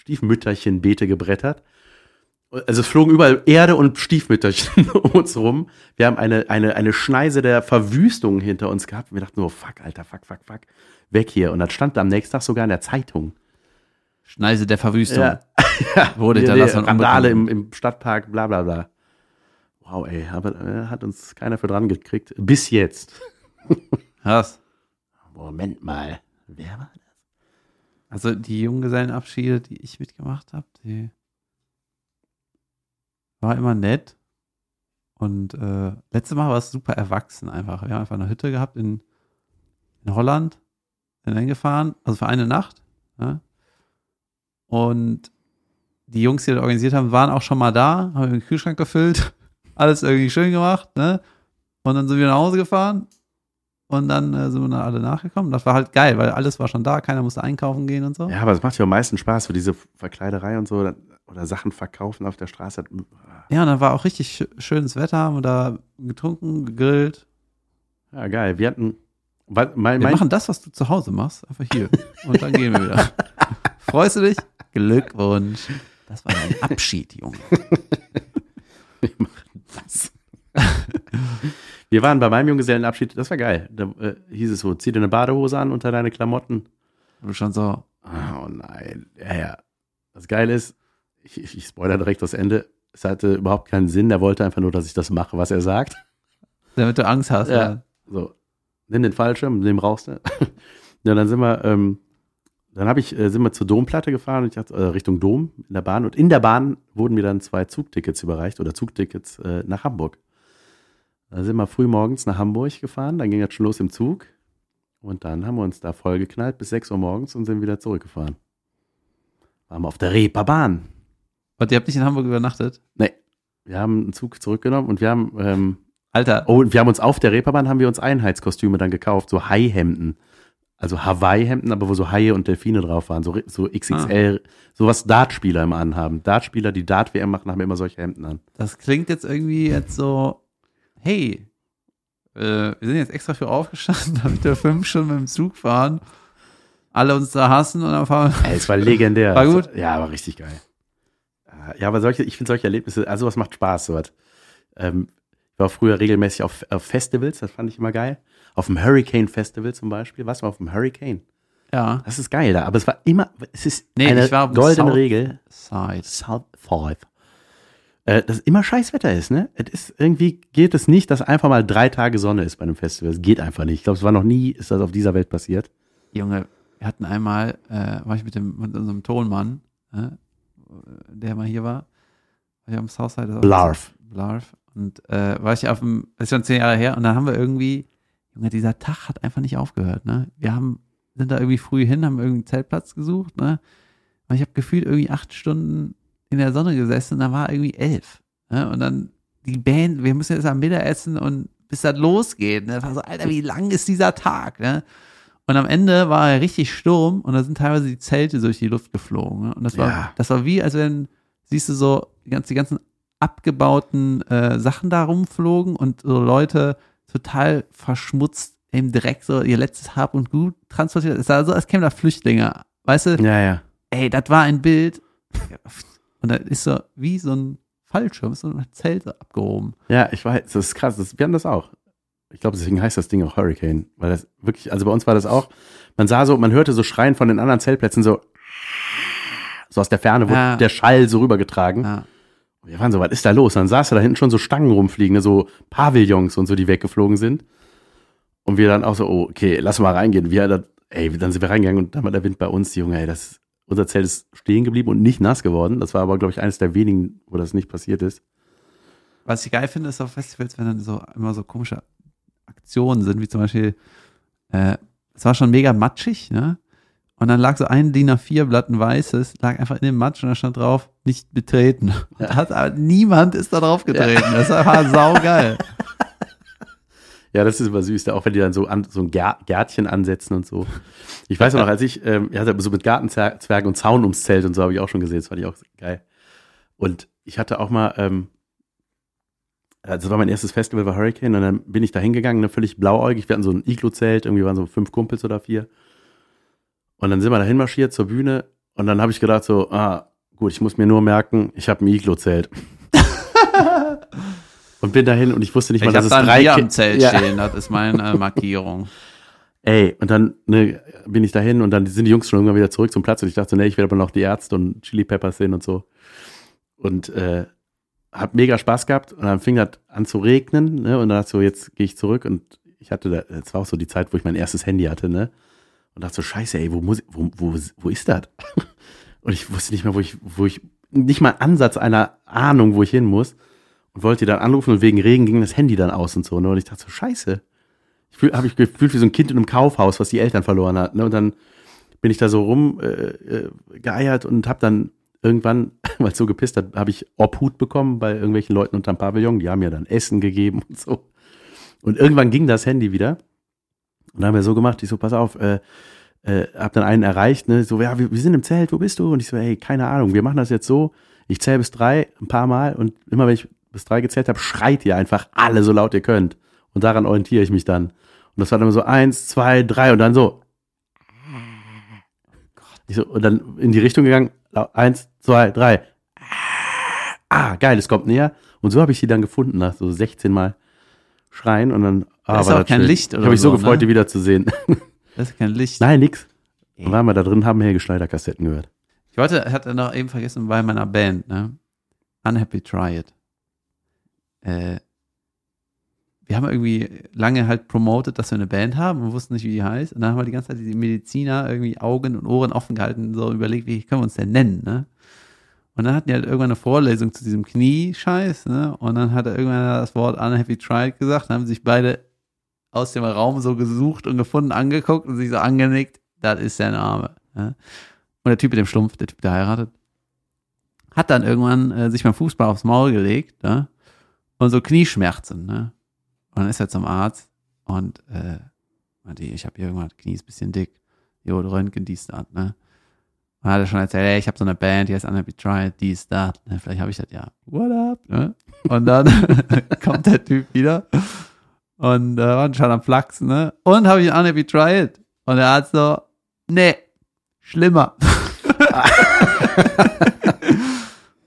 Stiefmütterchen-Beete gebrettert. Also es flogen überall Erde und Stiefmütterchen um uns rum. Wir haben eine, eine, eine Schneise der Verwüstung hinter uns gehabt. Wir dachten nur, fuck, Alter, fuck, fuck, fuck, weg hier. Und das stand am nächsten Tag sogar in der Zeitung. Schneise der Verwüstung. Ja. Wurde hinterlassen und Randale im, im Stadtpark, bla bla bla. Wow, ey, aber äh, hat uns keiner für dran gekriegt. Bis jetzt. Krass. Moment mal. Wer war das? Also die Junggesellenabschiede, die ich mitgemacht habe, die war immer nett. Und äh, letzte Mal war es super erwachsen einfach. Wir haben einfach eine Hütte gehabt in, in Holland, sind hingefahren, also für eine Nacht. Ja. Und die Jungs, die das organisiert haben, waren auch schon mal da, haben den Kühlschrank gefüllt, alles irgendwie schön gemacht, ne? Und dann sind wir nach Hause gefahren und dann äh, sind wir dann alle nachgekommen. Das war halt geil, weil alles war schon da, keiner musste einkaufen gehen und so. Ja, aber es macht ja am meisten Spaß, so diese Verkleiderei und so oder, oder Sachen verkaufen auf der Straße. Ja, und dann war auch richtig sch- schönes Wetter, haben wir da getrunken, gegrillt. Ja, geil. Wir hatten, weil, mein, Wir machen das, was du zu Hause machst, einfach hier. Und dann gehen wir wieder. Freust du dich? Glückwunsch. Das war dein Abschied, Junge. was? Wir waren bei meinem Junggesellenabschied, das war geil. Da äh, hieß es so, zieh dir eine Badehose an unter deine Klamotten. Du schon so, Oh nein. Ja, ja. Das Geile ist, ich, ich, ich spoiler direkt das Ende. Es hatte überhaupt keinen Sinn. Er wollte einfach nur, dass ich das mache, was er sagt. damit du Angst hast. Ja. Ja. So, nimm den Fallschirm, nimm raus. Ne? ja, dann sind wir, ähm, dann habe ich, äh, sind wir zur Domplatte gefahren, und ich dachte, äh, Richtung Dom in der Bahn. Und in der Bahn wurden mir dann zwei Zugtickets überreicht oder Zugtickets äh, nach Hamburg. Da sind wir früh morgens nach Hamburg gefahren, dann ging das schon los im Zug. Und dann haben wir uns da vollgeknallt bis 6 Uhr morgens und sind wieder zurückgefahren. Waren wir auf der Reeperbahn. Und ihr habt nicht in Hamburg übernachtet? Nee, wir haben einen Zug zurückgenommen und wir haben, ähm, Alter, Oh, und wir haben uns auf der Reeperbahn haben wir uns Einheitskostüme dann gekauft, so Haihemden. Also Hawaii-Hemden, aber wo so Haie und Delfine drauf waren, so, so XXL, so was Dartspieler immer anhaben. Dartspieler, die Dart-WM machen, haben immer solche Hemden an. das klingt jetzt irgendwie jetzt so, hey, äh, wir sind jetzt extra für aufgestanden, damit wir fünf Stunden mit dem Zug fahren, alle uns da hassen und dann fahren wir. Es war legendär. War gut? Ja, war richtig geil. Ja, aber solche, ich finde solche Erlebnisse, also was macht Spaß, sowas. Ähm, ich war früher regelmäßig auf, auf Festivals, das fand ich immer geil. Auf dem Hurricane Festival zum Beispiel. Was war auf dem Hurricane? Ja, Das ist geil da, aber es war immer, es ist Nee, eine goldene Regel. Side. South Five. Äh, dass immer scheiß Wetter ist, ne? Es ist, irgendwie geht es nicht, dass einfach mal drei Tage Sonne ist bei einem Festival. Es geht einfach nicht. Ich glaube, es war noch nie, ist das auf dieser Welt passiert. Junge, wir hatten einmal, äh, war ich mit dem mit unserem Tonmann, äh, der mal hier war, war ich am Southside. Blarf. Blarf. Und äh, war ich auf dem, das ist schon zehn Jahre her, und dann haben wir irgendwie, Junge, dieser Tag hat einfach nicht aufgehört, ne? Wir haben, sind da irgendwie früh hin, haben irgendeinen Zeltplatz gesucht, ne? Und ich habe gefühlt irgendwie acht Stunden in der Sonne gesessen und dann war irgendwie elf. Ne? Und dann die Band, wir müssen jetzt am Mittag essen und bis das losgeht. Ne? Das war so, Alter, wie lang ist dieser Tag? Ne? Und am Ende war er richtig Sturm und da sind teilweise die Zelte durch die Luft geflogen. Ne? Und das war, Ja. das war wie, als wenn, siehst du so, die ganzen, die ganzen abgebauten äh, Sachen da rumflogen und so Leute total verschmutzt im Dreck so ihr letztes Hab und Gut transportiert. Es sah so, als kämen da Flüchtlinge. Weißt du, Ja, ja. ey, das war ein Bild. Und da ist so wie so ein Fallschirm, so ein Zelt abgehoben. Ja, ich weiß, das ist krass. Das, wir haben das auch. Ich glaube, deswegen heißt das Ding auch Hurricane. Weil das wirklich, also bei uns war das auch, man sah so, man hörte so Schreien von den anderen Zeltplätzen so, so aus der Ferne wurde Ja. der Schall so rübergetragen. Ja. Wir waren so, was ist da los? Dann saß da hinten schon so Stangen rumfliegen, ne, so Pavillons und so, die weggeflogen sind. Und wir dann auch so, oh, okay, lass mal reingehen. Wir, ey, dann sind wir reingegangen und dann war der Wind bei uns, Junge, ey, das, unser Zelt ist stehen geblieben und nicht nass geworden. Das war aber, glaube ich, eines der wenigen, wo das nicht passiert ist. Was ich geil finde, ist auf Festivals, wenn dann so immer so komische Aktionen sind, wie zum Beispiel, äh, es war schon mega matschig, ne? Und dann lag so ein DIN A4-Blatt, ein weißes, lag einfach in dem Matsch und da stand drauf, nicht betreten. Da hat, niemand ist da drauf getreten. Das war saugeil. Ja, das ist immer süß, auch wenn die dann so, an, so ein Gär, Gärtchen ansetzen und so. Ich weiß noch, als ich, ähm, ja, so mit Gartenzwergen und Zaun ums Zelt und so habe ich auch schon gesehen, das fand ich auch geil. Und ich hatte auch mal, ähm, also das war mein erstes Festival, war Hurricane, und dann bin ich da hingegangen, ne, völlig blauäugig. Wir hatten so ein Iglo-Zelt, irgendwie waren so fünf Kumpels oder vier. Und dann sind wir dahin marschiert zur Bühne und dann habe ich gedacht so, ah, gut, ich muss mir nur merken, ich habe ein Iglo-Zelt. und bin dahin und ich wusste nicht Ich mal, dass da es ein drei Bier Ki- am Zelt Ja. stehen, das ist meine Markierung. Ey, und dann ne, bin ich dahin und dann sind die Jungs schon irgendwann wieder zurück zum Platz und ich dachte nee, ich werde aber noch die Ärzte und Chili Peppers sehen und so. Und äh, hab mega Spaß gehabt und dann fing das an zu regnen, ne? Und dann dachte ich so, jetzt gehe ich zurück und ich hatte da, es war auch so die Zeit, wo ich mein erstes Handy hatte, ne? Und dachte so, scheiße, ey, wo muss ich, wo, wo, wo ist das? Und ich wusste nicht mehr, wo ich, wo ich, nicht mal Ansatz einer Ahnung, wo ich hin muss. Und wollte die dann anrufen und wegen Regen ging das Handy dann aus und so, ne? Und ich dachte so, scheiße. Ich habe ich gefühlt wie so ein Kind in einem Kaufhaus, was die Eltern verloren hat. Ne? Und dann bin ich da so rum äh, äh, und habe dann irgendwann, weil es so gepisst hat, habe ich Obhut bekommen bei irgendwelchen Leuten unterm Pavillon. Die haben mir dann Essen gegeben und so. Und irgendwann ging das Handy wieder. Und dann haben wir so gemacht, ich so, pass auf, äh, äh, hab dann einen erreicht, ne, so, ja, wir, wir sind im Zelt, wo bist du? Und ich so, ey, keine Ahnung, wir machen das jetzt so, ich zähle bis drei ein paar Mal und immer wenn ich bis drei gezählt habe, schreit ihr einfach alle so laut ihr könnt. Und daran orientiere ich mich dann. Und das war dann so eins, zwei, drei und dann so. Ich so, und dann in die Richtung gegangen, eins, zwei, drei. Ah, geil, es kommt näher. Und so habe ich sie dann gefunden, nach so 16 Mal schreien und dann. Ah, Da ist war auch das kein schön. Licht Ich oder habe mich so so, gefreut, ne? die wiederzusehen. Das ist kein Licht. Nein, nix. Dann waren wir da drin, haben Helge Schneider Kassetten gehört. Ich wollte, hatte noch eben vergessen bei meiner Band, ne? Unhappy Try It. Äh, wir haben irgendwie lange halt promotet, dass wir eine Band haben und wussten nicht, wie die heißt. Und dann haben wir die ganze Zeit die Mediziner irgendwie Augen und Ohren offen gehalten, so überlegt, wie können wir uns denn nennen, ne? Und dann hatten die halt irgendwann eine Vorlesung zu diesem Kniescheiß, ne? Und dann hat er irgendwann das Wort Unhappy It gesagt, dann haben sich beide aus dem Raum so gesucht und gefunden, angeguckt und sich so angenickt, das ist der Name. Ne? Und der Typ mit dem Schlumpf, der Typ, der heiratet, hat dann irgendwann äh, sich beim Fußball aufs Maul gelegt, ne? Und so Knieschmerzen, ne? Und dann ist er zum Arzt und äh, meinte, ich habe hier irgendwann, Knie ist ein bisschen dick. Jo, Röntgen, dies, das, ne? Und hat er schon erzählt, ey, ich habe so eine Band, die heißt Unhappy Try, dies, das, ne? Vielleicht habe ich das ja. What up? Ne? Und dann kommt der Typ wieder und äh, war schon am Flachsen, ne? Und habe ich Unhappy It? Und der Arzt so, nee, schlimmer.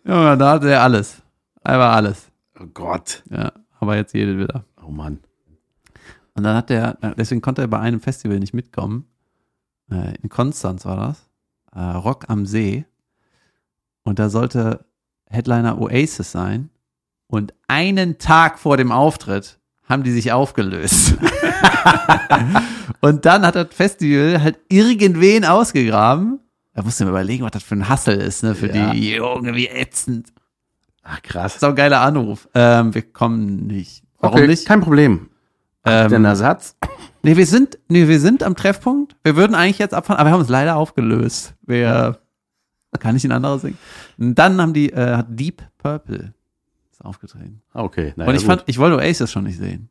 ja, da hatte er alles. Einfach alles. Oh Gott. Ja, aber jetzt jedes wieder. Oh Mann. Und dann hat er, deswegen konnte er bei einem Festival nicht mitkommen. Äh, in Konstanz war das. Äh, Rock am See. Und da sollte Headliner Oasis sein. Und einen Tag vor dem Auftritt haben die sich aufgelöst. und dann hat das Festival halt irgendwen ausgegraben. Da musste mir überlegen, was das für ein Hassel ist, ne? Für Ja. die Junge, wie ätzend. Ach krass. Das ist auch ein geiler Anruf. Ähm, wir kommen nicht. Warum okay, nicht? Kein Problem. Ähm, Den Ersatz? Nee, wir sind, nee, wir sind am Treffpunkt. Wir würden eigentlich jetzt abfahren, aber wir haben uns leider aufgelöst. Wir, kann ich ein anderes singen? Und dann haben die, äh, hat Deep Purple ist aufgetreten. Okay. naja, Und ich gut. fand, ich wollte Oasis schon nicht sehen.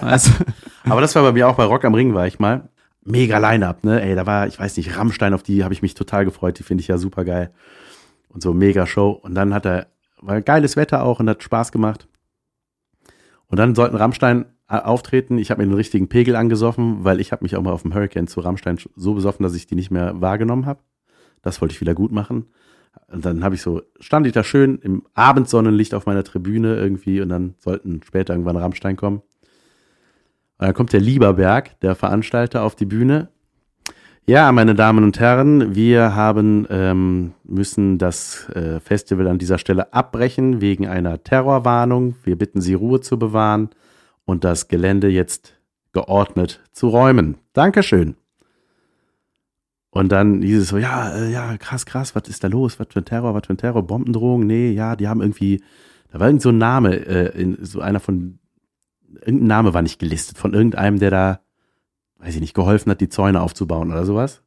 also, Aber das war bei mir auch bei Rock am Ring, war ich mal. Mega Line-Up, ne? Ey, da war, ich weiß nicht, Rammstein, auf die habe ich mich total gefreut. Die finde ich ja super geil. Und so mega Show. Und dann hat er, war geiles Wetter auch und hat Spaß gemacht. Und dann sollten Rammstein äh, auftreten. Ich habe mir den richtigen Pegel angesoffen, weil ich habe mich auch mal auf dem Hurricane zu Rammstein so besoffen, dass ich die nicht mehr wahrgenommen habe. Das wollte ich wieder gut machen. Und dann habe ich so, stand ich da schön im Abendsonnenlicht auf meiner Tribüne irgendwie und dann sollten später irgendwann Rammstein kommen. Und dann kommt der Lieberberg, der Veranstalter, auf die Bühne. Ja, meine Damen und Herren, wir haben ähm, müssen das äh, Festival an dieser Stelle abbrechen wegen einer Terrorwarnung. Wir bitten Sie, Ruhe zu bewahren und das Gelände jetzt geordnet zu räumen. Dankeschön. Und dann hieß es so, ja, äh, ja, krass, krass, was ist da los? Was für ein Terror, was für ein Terror? Bombendrohung? Nee, ja, die haben irgendwie, da war irgend so ein Name, äh, in, so einer von, irgendein Name war nicht gelistet, von irgendeinem, der da, weiß ich nicht, geholfen hat, die Zäune aufzubauen oder sowas.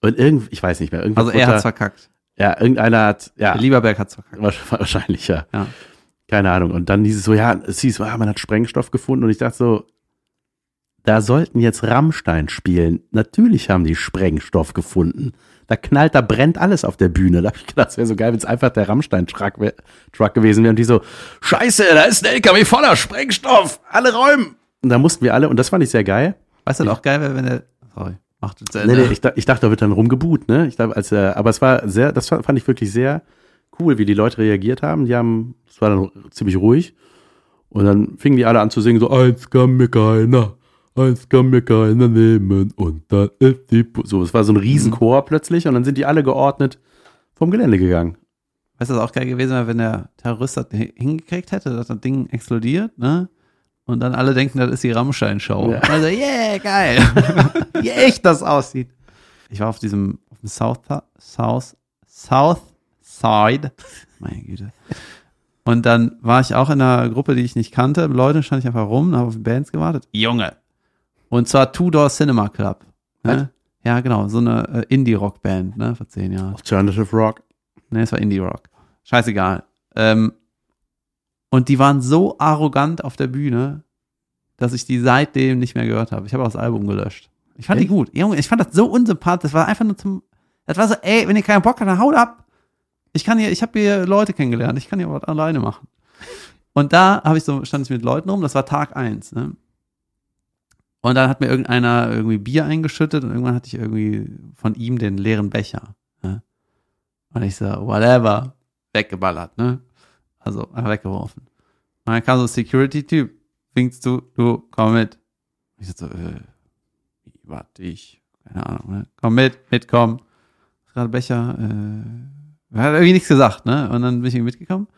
Und irgend, ich weiß nicht mehr. Also er hat's verkackt. Ja, irgendeiner hat, ja, Der Lieberberg hat's verkackt. wahrsch- wahrscheinlich, ja. Ja. Keine Ahnung. Und dann hieß es so, ja, es hieß, ja, man hat Sprengstoff gefunden und ich dachte so, da sollten jetzt Rammstein spielen. Natürlich haben die Sprengstoff gefunden. Da knallt, da brennt alles auf der Bühne. Da habe ich gedacht, es wäre so geil, wenn es einfach der Rammstein-Truck gewesen wäre und die so, scheiße, da ist ein LKW voller Sprengstoff, alle räumen. Und da mussten wir alle, und das fand ich sehr geil. Weißt du, auch geil wäre, wenn er, sorry, macht zu Nee, nee, ich, ich dachte, da wird dann rumgeboot, ne? Ich dachte, als, äh, aber es war sehr, das fand ich wirklich sehr cool, wie die Leute reagiert haben. Die haben, es war dann ziemlich ruhig. Und dann fingen die alle an zu singen, so, eins kann mir keiner, eins kann mir keiner nehmen. Und dann ist die, Pu so, es war so ein Riesenchor plötzlich und dann sind die alle geordnet vom Gelände gegangen. Weißt du, was auch geil gewesen wäre, wenn der Terrorist das hi- hingekriegt hätte, dass das Ding explodiert, ne? Und dann alle denken, das ist die Rammstein-Show. Ja. Also, yeah, geil. Wie echt das aussieht. Ich war auf diesem, auf dem South, South, South Side. Meine Güte. Und dann war ich auch in einer Gruppe, die ich nicht kannte. Leute stand ich einfach rum, habe auf die Bands gewartet. Junge. Und zwar Two Door Cinema Club. Ne? Ja, genau. So eine äh, Indie-Rock-Band, ne? Vor zehn Jahren. Alternative Rock. Ne, es war Indie Rock. Scheißegal. Ähm, und die waren so arrogant auf der Bühne, dass ich die seitdem nicht mehr gehört habe. Ich habe auch das Album gelöscht. Ich fand die Echt? gut. Junge, ich fand das so unsympathisch. Das war einfach nur zum. Das war so, ey, wenn ihr keinen Bock habt, dann haut ab. Ich kann hier, ich habe hier Leute kennengelernt. Ich kann hier was alleine machen. Und da habe ich so, stand ich mit Leuten rum. Das war Tag eins. Ne? Und dann hat mir irgendeiner irgendwie Bier eingeschüttet und irgendwann hatte ich irgendwie von ihm den leeren Becher. Ne? Und ich so, whatever, weggeballert, ne? Also einfach weggeworfen. Und dann kam so ein Security-Typ, winkst du, du, komm mit. Ich so, äh, warte ich, keine Ahnung, ne? Komm mit, mitkommen. Gerade Becher, äh, hat irgendwie nichts gesagt, ne? Und dann bin ich irgendwie mitgekommen.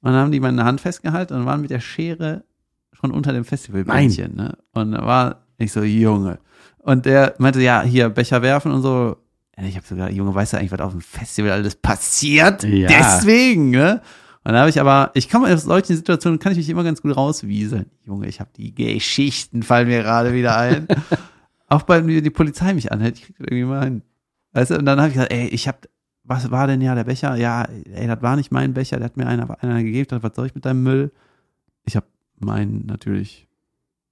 Und dann haben die meine Hand festgehalten und waren mit der Schere schon unter dem Festivalbändchen, ne? Und da war ich so, Junge. Und der meinte, ja, hier Becher werfen und so. Ich habe sogar, Junge, weißt du eigentlich, was auf dem Festival alles passiert? Ja. Deswegen, ne? Und da habe ich aber, ich komme aus solchen Situationen, kann ich mich immer ganz gut rauswieseln. Junge, ich habe die Geschichten, fallen mir gerade wieder ein. Auch bei mir die Polizei mich anhält, ich krieg irgendwie mal hin. Weißt du, und dann habe ich gesagt, ey, ich habe, was war denn ja der Becher? Ja, ey, das war nicht mein Becher, der hat mir einer, einer gegeben, hat, was soll ich mit deinem Müll? Ich habe meinen natürlich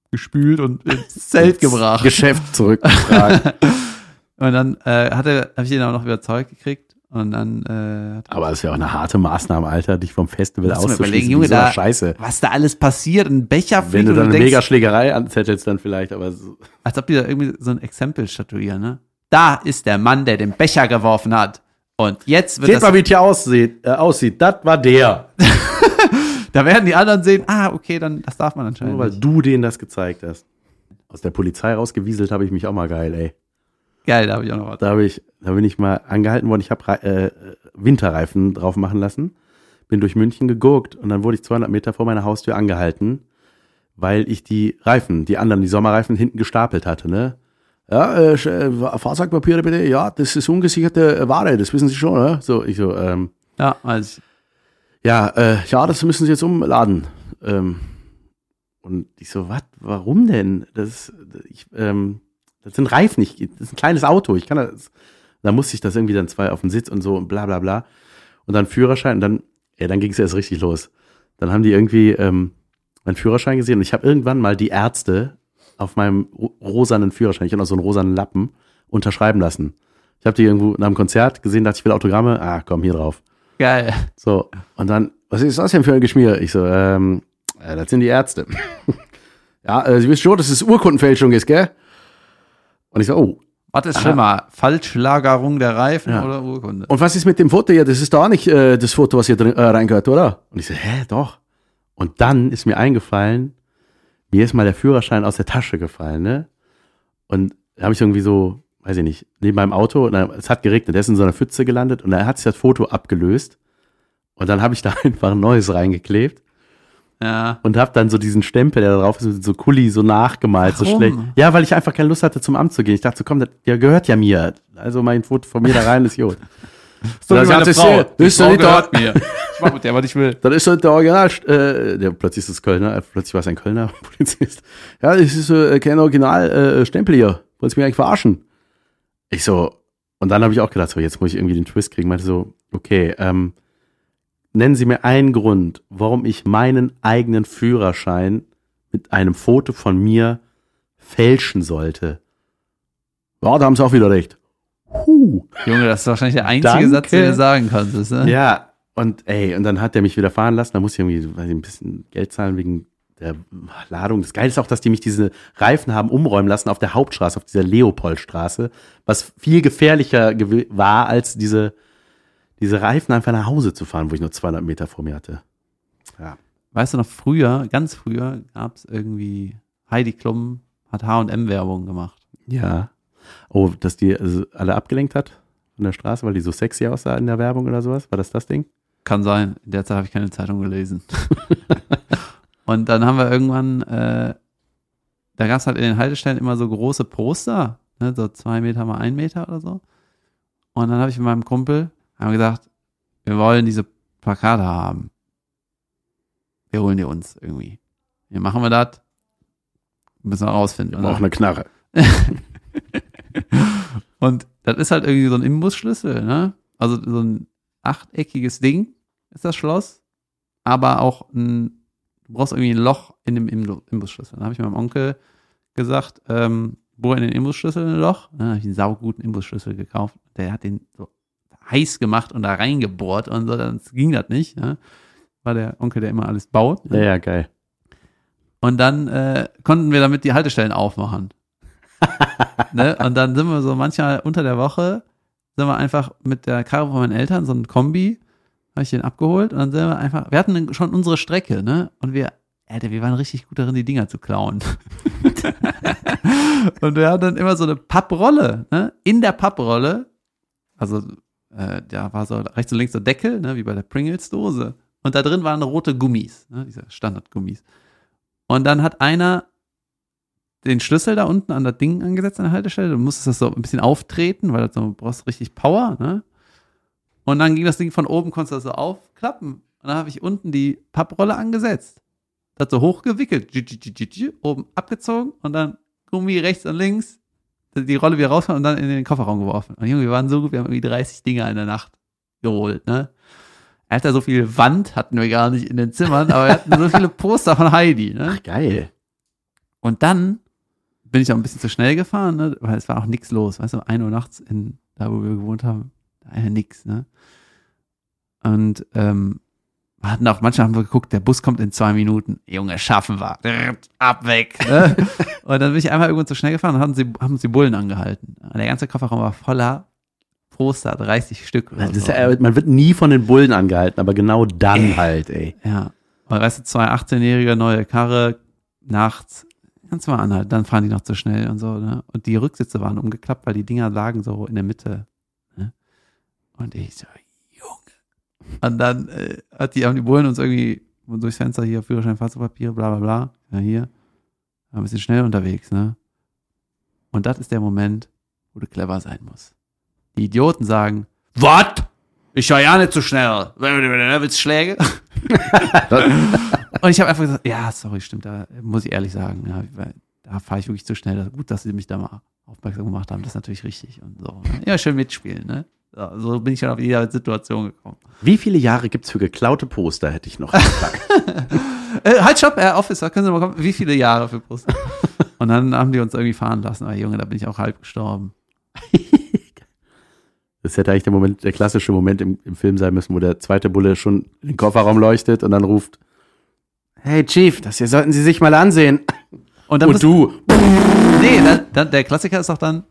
gespült und ins Zelt gebracht. Geschäft zurückgetragen. Und dann äh, hatte, habe ich ihn auch noch überzeugt gekriegt. Und dann äh, aber es ist ja auch eine harte Maßnahme, Alter, dich vom Festival du auszuschließen. Junge, da- Scheiße. was da alles passiert, ein Becher Wenn fliegt du und dann eine Mega-Schlägerei anzettelst, dann vielleicht, aber so. als ob die da irgendwie so ein Exempel statuieren, ne? Da ist der Mann, der den Becher geworfen hat. Und jetzt wird Seht das, mal, wie es hier aussieht. Äh, aussieht. Das war der. da werden die anderen sehen, ah, okay, dann, das darf man anscheinend Nur weil nicht. du denen das gezeigt hast. Aus der Polizei rausgewieselt habe ich mich auch mal geil, ey. Geil, da habe ich auch noch was. Da, habe ich, da bin ich mal angehalten worden. Ich habe äh, Winterreifen drauf machen lassen. Bin durch München geguckt und dann wurde ich 200 Meter vor meiner Haustür angehalten, weil ich die Reifen, die anderen, die Sommerreifen hinten gestapelt hatte, ne? Ja, äh, äh, Fahrzeugpapiere bitte. Ja, das ist ungesicherte Ware, das wissen Sie schon, ne? So, ich so, ähm, Ja, also ja, äh, ja, das müssen Sie jetzt umladen. Ähm, und ich so, was, warum denn? Das, ich, ähm, das sind Reifen, ich, das ist ein kleines Auto, ich kann das, da musste ich das irgendwie dann zwei auf den Sitz und so und bla bla bla. Und dann Führerschein und dann, ja, dann ging es erst richtig los. Dann haben die irgendwie ähm, meinen Führerschein gesehen und ich habe irgendwann mal die Ärzte auf meinem ro- rosanen Führerschein, ich habe noch so einen rosanen Lappen, unterschreiben lassen. Ich habe die irgendwo nach einem Konzert gesehen, dachte ich will Autogramme, ah, komm, hier drauf. geil. So, und dann, was ist das denn für ein Geschmier? Ich so, ähm, äh, das sind die Ärzte. ja, äh, Sie wissen schon, dass es Urkundenfälschung ist, gell? Und ich so, oh. Was ist schlimmer? Falschlagerung der Reifen Ja. oder Urkunde? Und was ist mit dem Foto hier? Das ist doch auch nicht äh, das Foto, was hier drin, äh, reingehört, oder? Und ich so, hä, doch. Und dann ist mir eingefallen, mir ist mal der Führerschein aus der Tasche gefallen, ne? Und da habe ich irgendwie so, weiß ich nicht, neben meinem Auto, und dann, es hat geregnet, der ist in so einer Pfütze gelandet und da hat sich das Foto abgelöst. Und dann habe ich da einfach ein neues reingeklebt. Ja. und hab dann so diesen Stempel, der da drauf ist, mit so Kuli so nachgemalt, so Warum? schlecht. Ja, weil ich einfach keine Lust hatte, zum Amt zu gehen. Ich dachte so, komm, das der gehört ja mir. Also mein Foto von mir da rein ist gut. So Das ist Frau. ja- Die ist doch nicht gehört mir. Ich mach mit der, was ich will. Das ist so der Original, äh, der plötzlich ist es Kölner, äh, plötzlich war es ein Kölner Polizist. Ja, das ist äh, kein Original äh, hier. Wolltest du mich eigentlich verarschen? Ich so, und dann habe ich auch gedacht, so, jetzt muss ich irgendwie den Twist kriegen. Meinte so, okay, ähm, nennen Sie mir einen Grund, warum ich meinen eigenen Führerschein mit einem Foto von mir fälschen sollte. Ja, da haben Sie auch wieder recht. Huh. Junge, das ist wahrscheinlich der einzige Danke. Satz, den du sagen konntest. Ne? Ja, und ey, und dann hat der mich wieder fahren lassen. Da muss ich irgendwie weiß ich, ein bisschen Geld zahlen wegen der Ladung. Das Geile ist auch, dass die mich diese Reifen haben umräumen lassen auf der Hauptstraße, auf dieser Leopoldstraße, was viel gefährlicher war, als diese, diese Reifen einfach nach Hause zu fahren, wo ich nur 200 Meter vor mir hatte. Ja. Weißt du noch, früher, ganz früher, gab es irgendwie, Heidi Klum hat H&M-Werbung gemacht. Ja. Oh, dass die also alle abgelenkt hat von der Straße, weil die so sexy aussah in der Werbung oder sowas? War das das Ding? Kann sein. In der Zeit habe ich keine Zeitung gelesen. und dann haben wir irgendwann, äh, da gab es halt in den Haltestellen immer so große Poster, ne, so zwei Meter mal ein Meter oder so. Und dann habe ich mit meinem Kumpel haben gesagt, wir wollen diese Plakate haben. Wir holen die uns irgendwie. Wie machen wir das? Müssen wir rausfinden. Wir brauchen eine Knarre. Und das ist halt irgendwie so ein Imbusschlüssel, ne? Also so ein achteckiges Ding ist das Schloss, aber auch ein, du brauchst irgendwie ein Loch in dem Imbu- Imbusschlüssel. Dann habe ich meinem Onkel gesagt, ähm, bohr in den Imbusschlüssel ein Loch. Dann habe ich einen sauguten Imbusschlüssel gekauft. Der hat den so heiß gemacht und da reingebohrt und so, dann ging das nicht. Ne? War der Onkel, der immer alles baut. Ja, ja, geil. Und dann äh, konnten wir damit die Haltestellen aufmachen. ne? Und dann sind wir so manchmal unter der Woche, sind wir einfach mit der Karre von meinen Eltern, so ein Kombi, habe ich den abgeholt und dann sind wir einfach, wir hatten schon unsere Strecke, ne? Und wir, Alter, wir waren richtig gut darin, die Dinger zu klauen. und wir hatten dann immer so eine Papprolle, ne? In der Papprolle, also äh, da war so rechts und links so Deckel, ne? Wie bei der Pringles-Dose. Und da drin waren rote Gummis, ne? diese Standardgummis. Und dann hat einer den Schlüssel da unten an das Ding angesetzt an der Haltestelle. Du musstest das so ein bisschen auftreten, weil das so, du brauchst richtig Power, ne? Und dann ging das Ding von oben, konntest du das so aufklappen. Und dann habe ich unten die Papprolle angesetzt. Das so hochgewickelt, oben abgezogen und dann Gummi rechts und links, die Rolle wieder rausfahren und dann in den Kofferraum geworfen. Und Junge, wir waren so gut, wir haben irgendwie 30 Dinger in der Nacht geholt, ne? Alter, so viel Wand hatten wir gar nicht in den Zimmern, aber wir hatten so viele Poster von Heidi, ne? Ach, geil. Und dann bin ich auch ein bisschen zu schnell gefahren, ne? weil es war auch nichts los. Weißt du, 1 Uhr nachts in, da wo wir gewohnt haben, da ja nix, ne? Und ähm, hatten auch, manchmal haben wir geguckt, der Bus kommt in zwei Minuten. Junge, schaffen wir. Ab weg. Ne? und dann bin ich einmal irgendwo zu schnell gefahren und haben, sie, haben uns die Bullen angehalten. Und der ganze Kofferraum war voller Poster, 30 Stück. So. ja, man wird nie von den Bullen angehalten, aber genau dann halt, ey. Ja. Und weißt du, zwei 18-jährige neue Karre nachts, kannst du mal anhalten, dann fahren die noch zu schnell und so, ne? Und die Rücksitze waren umgeklappt, weil die Dinger lagen so in der Mitte. Ne? Und ich so. Und dann äh, hat die, haben die Bullen uns irgendwie durchs Fenster hier, Führerschein, Fahrzeugpapiere, bla bla bla. Ja, hier. War ein bisschen schnell unterwegs, ne? Und das ist der Moment, wo du clever sein musst. Die Idioten sagen, was? Ich war ja nicht so schnell. Willst du Schläge? Und ich habe einfach gesagt, ja, sorry, stimmt, da muss ich ehrlich sagen, ja, da fahre ich wirklich zu schnell. Gut, dass sie mich da mal aufmerksam gemacht haben, das ist natürlich richtig und so. ne? Ja, schön mitspielen, ne? So, bin ich schon auf jede Situation gekommen. Wie viele Jahre gibt's für geklaute Poster, hätte ich noch gefragt. Äh, halt, stopp, Herr Officer, können Sie mal kommen? Wie viele Jahre für Brust? und dann haben die uns irgendwie fahren lassen. Aber Junge, da bin ich auch halb gestorben. Das hätte eigentlich der Moment, der klassische Moment im, im Film sein müssen, wo der zweite Bulle schon in den Kofferraum leuchtet und dann ruft, Hey Chief, das hier sollten Sie sich mal ansehen. Und dann Und du, Nee, dann, dann, der Klassiker ist doch dann,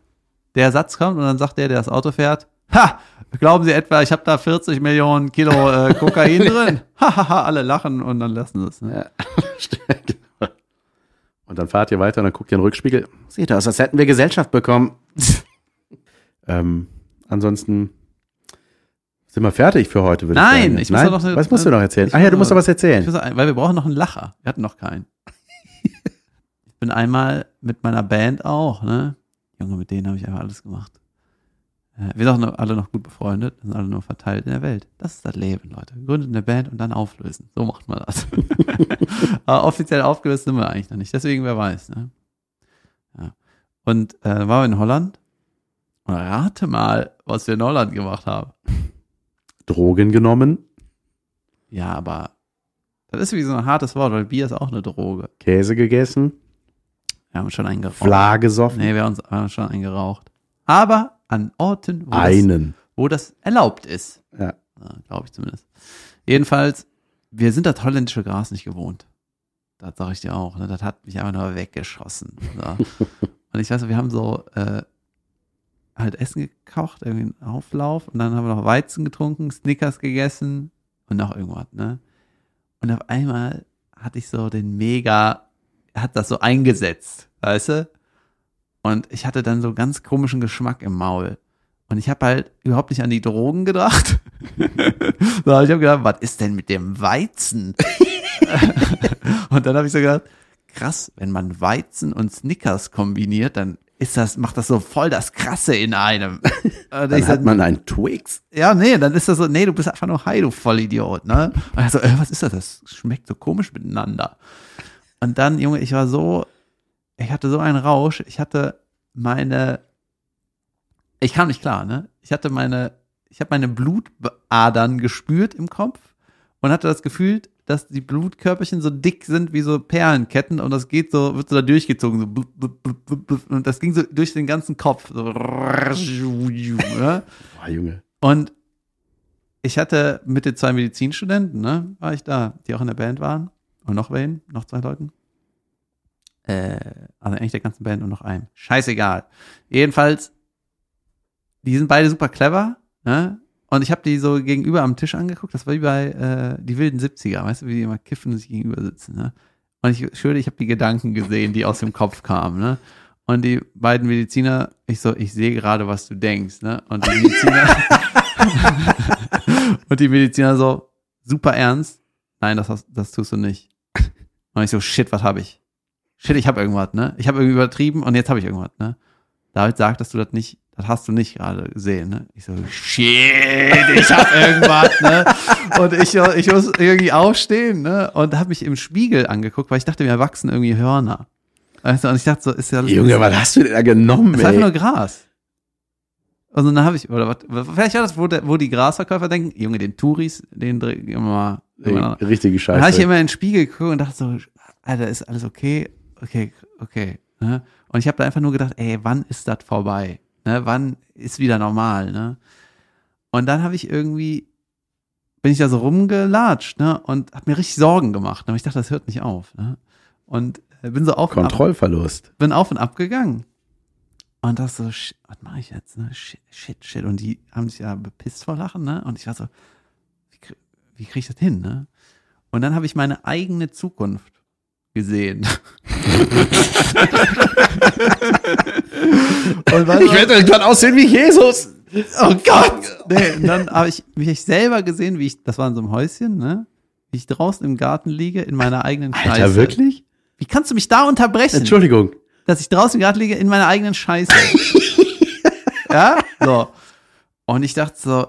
der Satz kommt und dann sagt der, der das Auto fährt, ha, glauben Sie etwa, ich habe da 40 Millionen Kilo äh, Kokain drin? Hahaha, alle lachen und dann lassen sie es. Ne? Ja. Und dann fahrt ihr weiter und dann guckt ihr in den Rückspiegel. Sieht aus, als hätten wir Gesellschaft bekommen. ähm, ansonsten, Sind wir fertig für heute, würde Nein, ich sagen. ich muss Nein? doch noch eine- was musst du noch erzählen? Ah ja, du musst noch- noch was erzählen. Muss weil wir brauchen noch einen Lacher. Wir hatten noch keinen. ich bin einmal mit meiner Band auch, ne? Junge, mit denen habe ich einfach alles gemacht. Äh, Wir sind auch alle noch gut befreundet, sind alle nur verteilt in der Welt. Das ist das Leben, Leute. Gründet eine Band und dann auflösen. So macht man das. Aber offiziell aufgelöst sind wir eigentlich noch nicht. Deswegen, wer weiß, ne? Ja. Und äh, waren wir in Holland. Und rate mal, was wir in Holland gemacht haben. Drogen genommen, Ja, aber das ist wie so ein hartes Wort, weil Bier ist auch eine Droge. Käse gegessen, Wir haben schon einen geraucht. Fla gesoffen, Nee, wir haben, uns, wir haben schon einen geraucht. Aber an Orten, wo, das, einen. wo das erlaubt ist. Ja. Glaube ich zumindest. Jedenfalls, wir sind das holländische Gras nicht gewohnt. Das sage ich dir auch. Ne? Das hat mich einfach nur weggeschossen. So. und ich weiß noch, wir haben so äh, halt Essen gekocht, irgendwie einen Auflauf. Und dann haben wir noch Weizen getrunken, Snickers gegessen und noch irgendwas. Ne? Und auf einmal hatte ich so den mega, hat das so eingesetzt, weißt du? Und ich hatte dann so ganz komischen Geschmack im Maul. Und ich habe halt überhaupt nicht an die Drogen gedacht. so, ich habe gedacht, was ist denn mit dem Weizen? und dann habe ich so gedacht, krass, wenn man Weizen und Snickers kombiniert, dann ist das, macht das so voll das Krasse in einem. Dann hat man einen Twix. ja, nee, dann ist das so, nee, du bist einfach nur high, du Vollidiot, ne? Und ich so, äh, was ist das? Das schmeckt so komisch miteinander. Und dann, Junge, ich war so, ich hatte so einen Rausch, ich hatte meine, ich kam nicht klar, ne? Ich hatte meine, ich habe meine Blutadern gespürt im Kopf und hatte das Gefühl, dass die Blutkörperchen so dick sind wie so Perlenketten und das geht so, wird so da durchgezogen, so blub, blub, blub, blub, und das ging so durch den ganzen Kopf. So, ne? Boah, Junge. Und ich hatte mit den zwei Medizinstudenten, ne, war ich da, die auch in der Band waren. Und noch wen? Noch zwei Leuten. Äh, also eigentlich der ganzen Band und noch einem. Scheißegal. Jedenfalls, die sind beide super clever, ne? Und ich habe die so gegenüber am Tisch angeguckt. Das war wie bei äh, die wilden 70er, weißt du, wie die immer kiffen und sich gegenüber sitzen, ne? Und ich schwöre, ich habe die Gedanken gesehen, die aus dem Kopf kamen, ne? Und die beiden Mediziner, ich so, ich sehe gerade, was du denkst, ne? Und die Mediziner, und die Mediziner so, super ernst, nein, das, das tust du nicht. Und ich so, shit, was habe ich? Shit, ich habe irgendwas, ne? Ich habe irgendwie übertrieben und jetzt habe ich irgendwas, ne? David sagt, dass du das nicht, das hast du nicht gerade gesehen, ne? Ich so, shit, ich habe irgendwas, ne? Und ich, ich muss irgendwie aufstehen, ne? Und habe mich im Spiegel angeguckt, weil ich dachte, mir wachsen irgendwie Hörner. Weißt du, und ich dachte so, ist ja Junge, was hast du denn da genommen, das ist einfach nur ey? Gras. Also dann habe ich, oder was, vielleicht war das, wo, der, wo die Grasverkäufer denken, Junge, den Touris, den drehen wir mal. Ey, richtige Dann habe ich Scheiße. immer in den Spiegel geguckt und dachte so, Alter, ist alles okay? Okay, okay. Ne? Und ich habe da einfach nur gedacht, ey, wann ist das vorbei? Ne? Wann ist wieder normal? Ne? Und dann habe ich irgendwie, bin ich da so rumgelatscht ne? und habe mir richtig Sorgen gemacht. Aber ich dachte, das hört nicht auf. Ne? Und äh, bin so auf und ab Kontrollverlust. bin auf und ab gegangen. Und das so, was mache ich jetzt? Ne? Shit, shit, shit. Und die haben sich ja bepisst vor Lachen, ne? Und ich war so, wie, wie kriege ich das hin, ne? Und dann habe ich meine eigene Zukunft gesehen. und was, irgendwann aussehen wie Jesus. oh Gott! Nee, und dann habe ich mich selber gesehen, wie ich, das war in so einem Häuschen, ne? Wie ich draußen im Garten liege, in meiner eigenen Scheiße. Alter, wirklich? Wie kannst du mich da unterbrechen? Entschuldigung. dass ich draußen gerade liege in meiner eigenen Scheiße. ja? So. Und ich dachte so,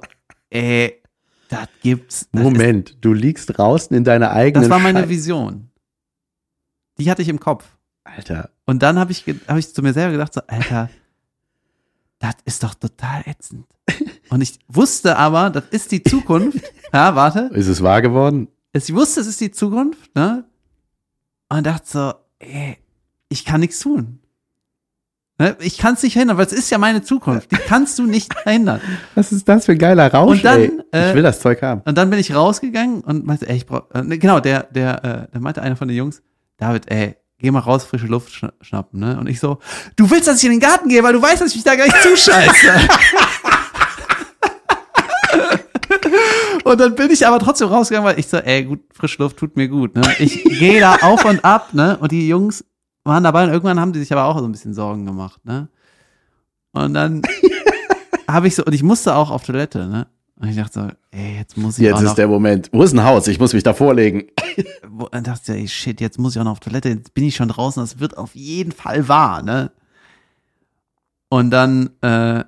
ey, das gibt's. Das Moment, du liegst draußen in deiner Ist, eigenen das war meine Vision. Die hatte ich im Kopf. Alter, Und dann habe ich, hab ich zu mir selber gedacht, so, Alter, das ist doch total ätzend. Und ich wusste aber, das ist die Zukunft. Ja, warte. ist es wahr geworden? Ich wusste, es ist die Zukunft, ne? Und dachte so, ey, ich kann nichts tun. Ne? Ich kann es nicht verhindern, weil es ist ja meine Zukunft. Die kannst du nicht verhindern. Was ist das für ein geiler Rausch, Und dann, äh, ich will das Zeug haben. Und dann bin ich rausgegangen und meinte, ey, ich brauch, äh, ne, genau, der, der, äh, der meinte einer von den Jungs, David, ey, geh mal raus, frische Luft schna schnappen, ne? Und ich so, du willst, dass ich in den Garten gehe, weil du weißt, dass ich mich da gleich zuscheiße. und dann bin ich aber trotzdem rausgegangen, weil ich so, ey, gut, frische Luft tut mir gut, ne? Ich gehe da auf und ab, ne? Und die Jungs waren dabei und irgendwann haben die sich aber auch so ein bisschen Sorgen gemacht, ne? Und dann habe ich so, und ich musste auch auf Toilette, ne? Und ich dachte so, ey, jetzt muss ich Jetzt auch ist noch, der Moment. Wo ist ein Haus? Ich muss mich da vorlegen. dann dachte ich, ey, shit, jetzt muss ich auch noch auf Toilette, jetzt bin ich schon draußen, das wird auf jeden Fall wahr, ne? Und dann äh,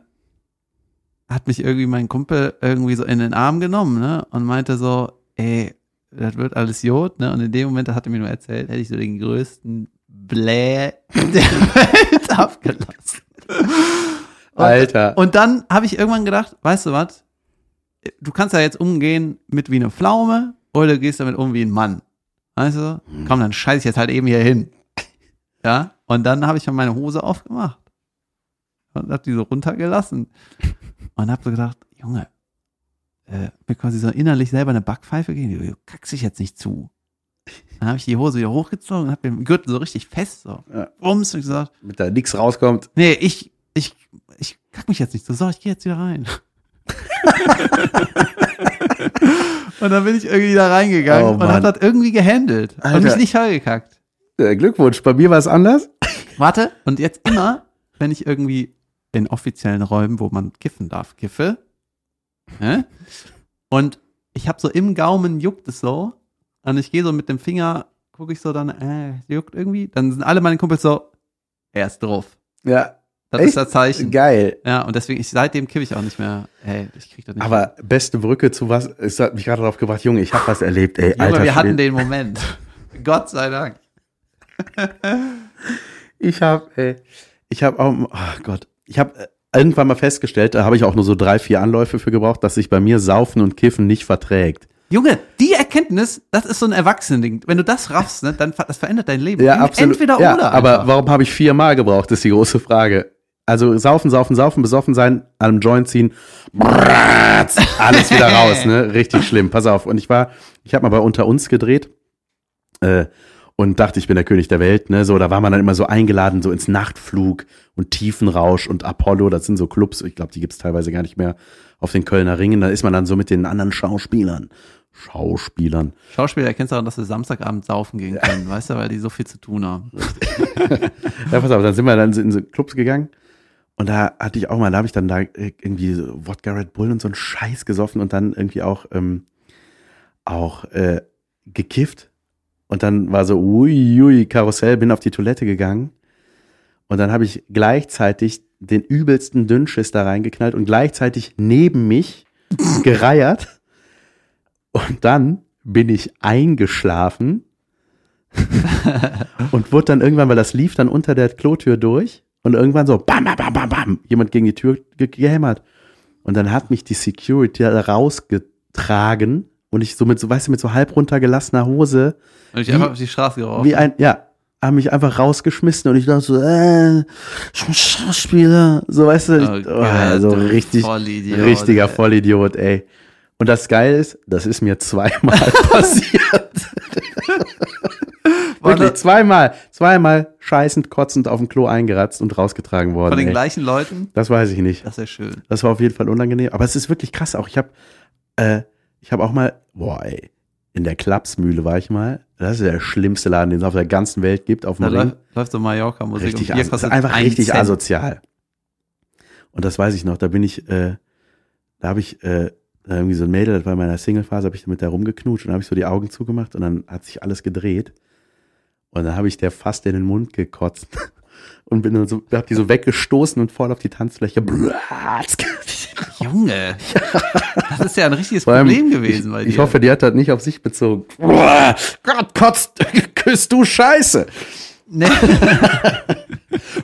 hat mich irgendwie mein Kumpel irgendwie so in den Arm genommen, ne? Und meinte so, ey, das wird alles Jod, ne? Und in dem Moment, das hat er mir nur erzählt, hätte ich so den größten Bläh der Welt abgelassen. Und- Alter. Und dann habe ich irgendwann gedacht, weißt du was? Du kannst ja jetzt umgehen mit wie eine Pflaume oder du gehst damit um wie ein Mann. Weißt du? Komm, dann scheiß ich jetzt halt eben hier hin. Ja? Und dann habe ich meine Hose aufgemacht. Und hab die so runtergelassen. Und hab so gedacht, Junge, äh, mir quasi so innerlich selber eine Backpfeife geben. Du kackst dich jetzt nicht zu. Dann habe ich die Hose wieder hochgezogen und hab den Gürtel so richtig fest, so. Ja. Bums, und gesagt, Damit da nichts rauskommt. Nee, ich, ich, ich kack mich jetzt nicht so. So, ich gehe jetzt wieder rein. und dann bin ich irgendwie da reingegangen Oh, und hab das irgendwie gehandelt. Alter. Und mich nicht vollgekackt. Äh, Glückwunsch. Bei mir war es anders. Warte, und jetzt immer, wenn ich irgendwie in offiziellen Räumen, wo man kiffen darf, kiffe, ne? und ich habe so im Gaumen juckt es so, und ich gehe so mit dem Finger, gucke ich so dann, äh, juckt irgendwie, dann sind alle meine Kumpels so, er ist drauf. Ja. Das Echt? ist das Zeichen. Geil. Ja, und deswegen, ich, seitdem kippe ich auch nicht mehr. Ey, ich krieg das nicht. Aber beste Brücke zu was, es hat mich gerade darauf gebracht, Junge, ich habe was erlebt, ey. Junge, Alter, wir hatten den Moment. Gott sei Dank. Ich habe, ey, ich habe auch, oh Gott, ich habe irgendwann mal festgestellt, da habe ich auch nur so drei, vier Anläufe für gebraucht, dass sich bei mir Saufen und Kiffen nicht verträgt. Junge, die Erkenntnis, das ist so ein Erwachsenending. Wenn du das raffst, ne, dann das verändert dein Leben. Ja, absolut. Entweder ja, oder. Aber einfach. warum habe ich viermal gebraucht, ist die große Frage. Also saufen, saufen, saufen, besoffen sein, an Joint ziehen, bratz, alles wieder raus, ne? Richtig schlimm. Pass auf. Und ich war, ich habe mal bei Unter uns gedreht äh, und dachte, ich bin der König der Welt, ne? So, da war man dann immer so eingeladen, so ins Nachtflug und Tiefenrausch und Apollo, das sind so Clubs, ich glaube, die gibt's teilweise gar nicht mehr auf den Kölner Ringen. Da ist man dann so mit den anderen Schauspielern. Schauspielern. Schauspieler erkennst du auch, dass sie Samstagabend saufen gehen können, weißt du, weil die so viel zu tun haben. Ja, pass auf, dann sind wir dann in so Clubs gegangen und da hatte ich auch mal, da habe ich dann da irgendwie so Wodka Red Bull und so einen Scheiß gesoffen und dann irgendwie auch ähm, auch äh, gekifft. Und dann war so ui, ui Karussell, bin auf die Toilette gegangen. Und dann habe ich gleichzeitig den übelsten Dünnschiss da reingeknallt und gleichzeitig neben mich gereiert. Und dann bin ich eingeschlafen und wurde dann irgendwann, weil das lief dann unter der Klotür durch und irgendwann so bam, bam, bam, bam, bam, jemand gegen die Tür ge gehämmert. Und dann hat mich die Security da rausgetragen und ich so mit so, weißt du, mit so halb runtergelassener Hose, Und ich Wie- einfach auf die Straße geworfen. wie ein, ja, haben mich einfach rausgeschmissen und ich dachte so, äh, ich bin Schauspieler, so weißt du, Oh ich, Gott, oh, so du richtig, Vollidiot, richtiger ey. Vollidiot, ey. Und das Geile ist, das ist mir zweimal passiert. Wirklich, zweimal, zweimal scheißend, kotzend auf dem Klo eingeratzt und rausgetragen worden. Von den ey. gleichen Leuten. Das weiß ich nicht. Das ist ja schön. Das war auf jeden Fall unangenehm. Aber es ist wirklich krass auch. Ich habe äh, ich habe auch mal, boah, ey, in der Klapsmühle war ich mal. Das ist der schlimmste Laden, den es auf der ganzen Welt gibt, auf dem Da Ring. läuft, so Mallorca-Musik Richtig, und aso einfach richtig Cent. asozial. Und das weiß ich noch, da bin ich, äh, da habe ich äh, irgendwie so ein Mädel, das war in meiner Single-Phase, habe ich mit der rumgeknutscht und habe ich so die Augen zugemacht und dann hat sich alles gedreht. Und dann habe ich der fast in den Mund gekotzt und bin dann so, hab die so weggestoßen und voll auf die Tanzfläche. Junge, das ist ja ein richtiges Problem gewesen bei ich, dir. ich hoffe, die hat das nicht auf sich bezogen. Gott, kotzt, küsst du Scheiße. Nee.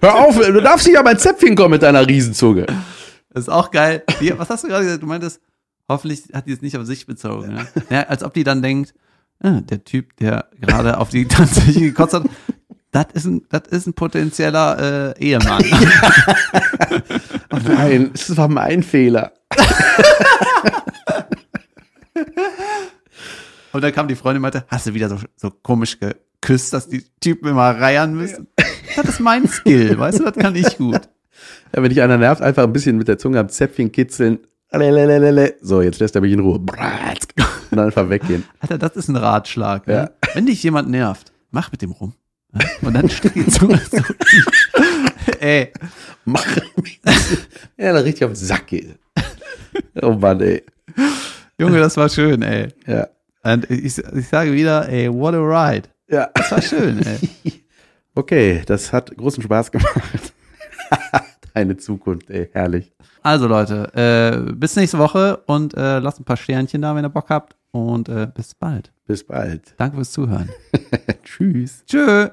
Hör auf, du darfst nicht an mein Zäpfchen kommen mit deiner Riesenzunge. Das ist auch geil. Was hast du gerade gesagt? Du meintest, hoffentlich hat die es nicht auf sich bezogen. Ne? Ja, als ob die dann denkt, ah, der Typ, der gerade auf die Tanzfläche gekotzt hat, das ist ein, das ist ein potenzieller äh, Ehemann. Oh nein, es war mein Fehler. Und dann kam die Freundin und meinte, hast du wieder so, so komisch geküsst, dass die Typen immer reiern müssen? Das ist mein Skill, weißt du, das kann ich gut. Ja, wenn dich einer nervt, einfach ein bisschen mit der Zunge am Zäpfchen kitzeln. So, jetzt lässt er mich in Ruhe. Und dann einfach weggehen. Alter, das ist ein Ratschlag. Ne? Ja. Wenn dich jemand nervt, mach mit dem rum. Und dann steht die Zunge so tief. Ey, Mach mich. Ja, da richtig auf den Sack geht. Oh Mann, ey. Junge, das war schön, ey. Ja. Und ich, ich sage wieder, ey, what a ride. Ja. Das war schön, ey. Okay, das hat großen Spaß gemacht. Deine Zukunft, ey, herrlich. Also Leute, äh, bis nächste Woche und äh, lasst ein paar Sternchen da, wenn ihr Bock habt. Und äh, bis bald. Bis bald. Danke fürs Zuhören. Tschüss. Tschö.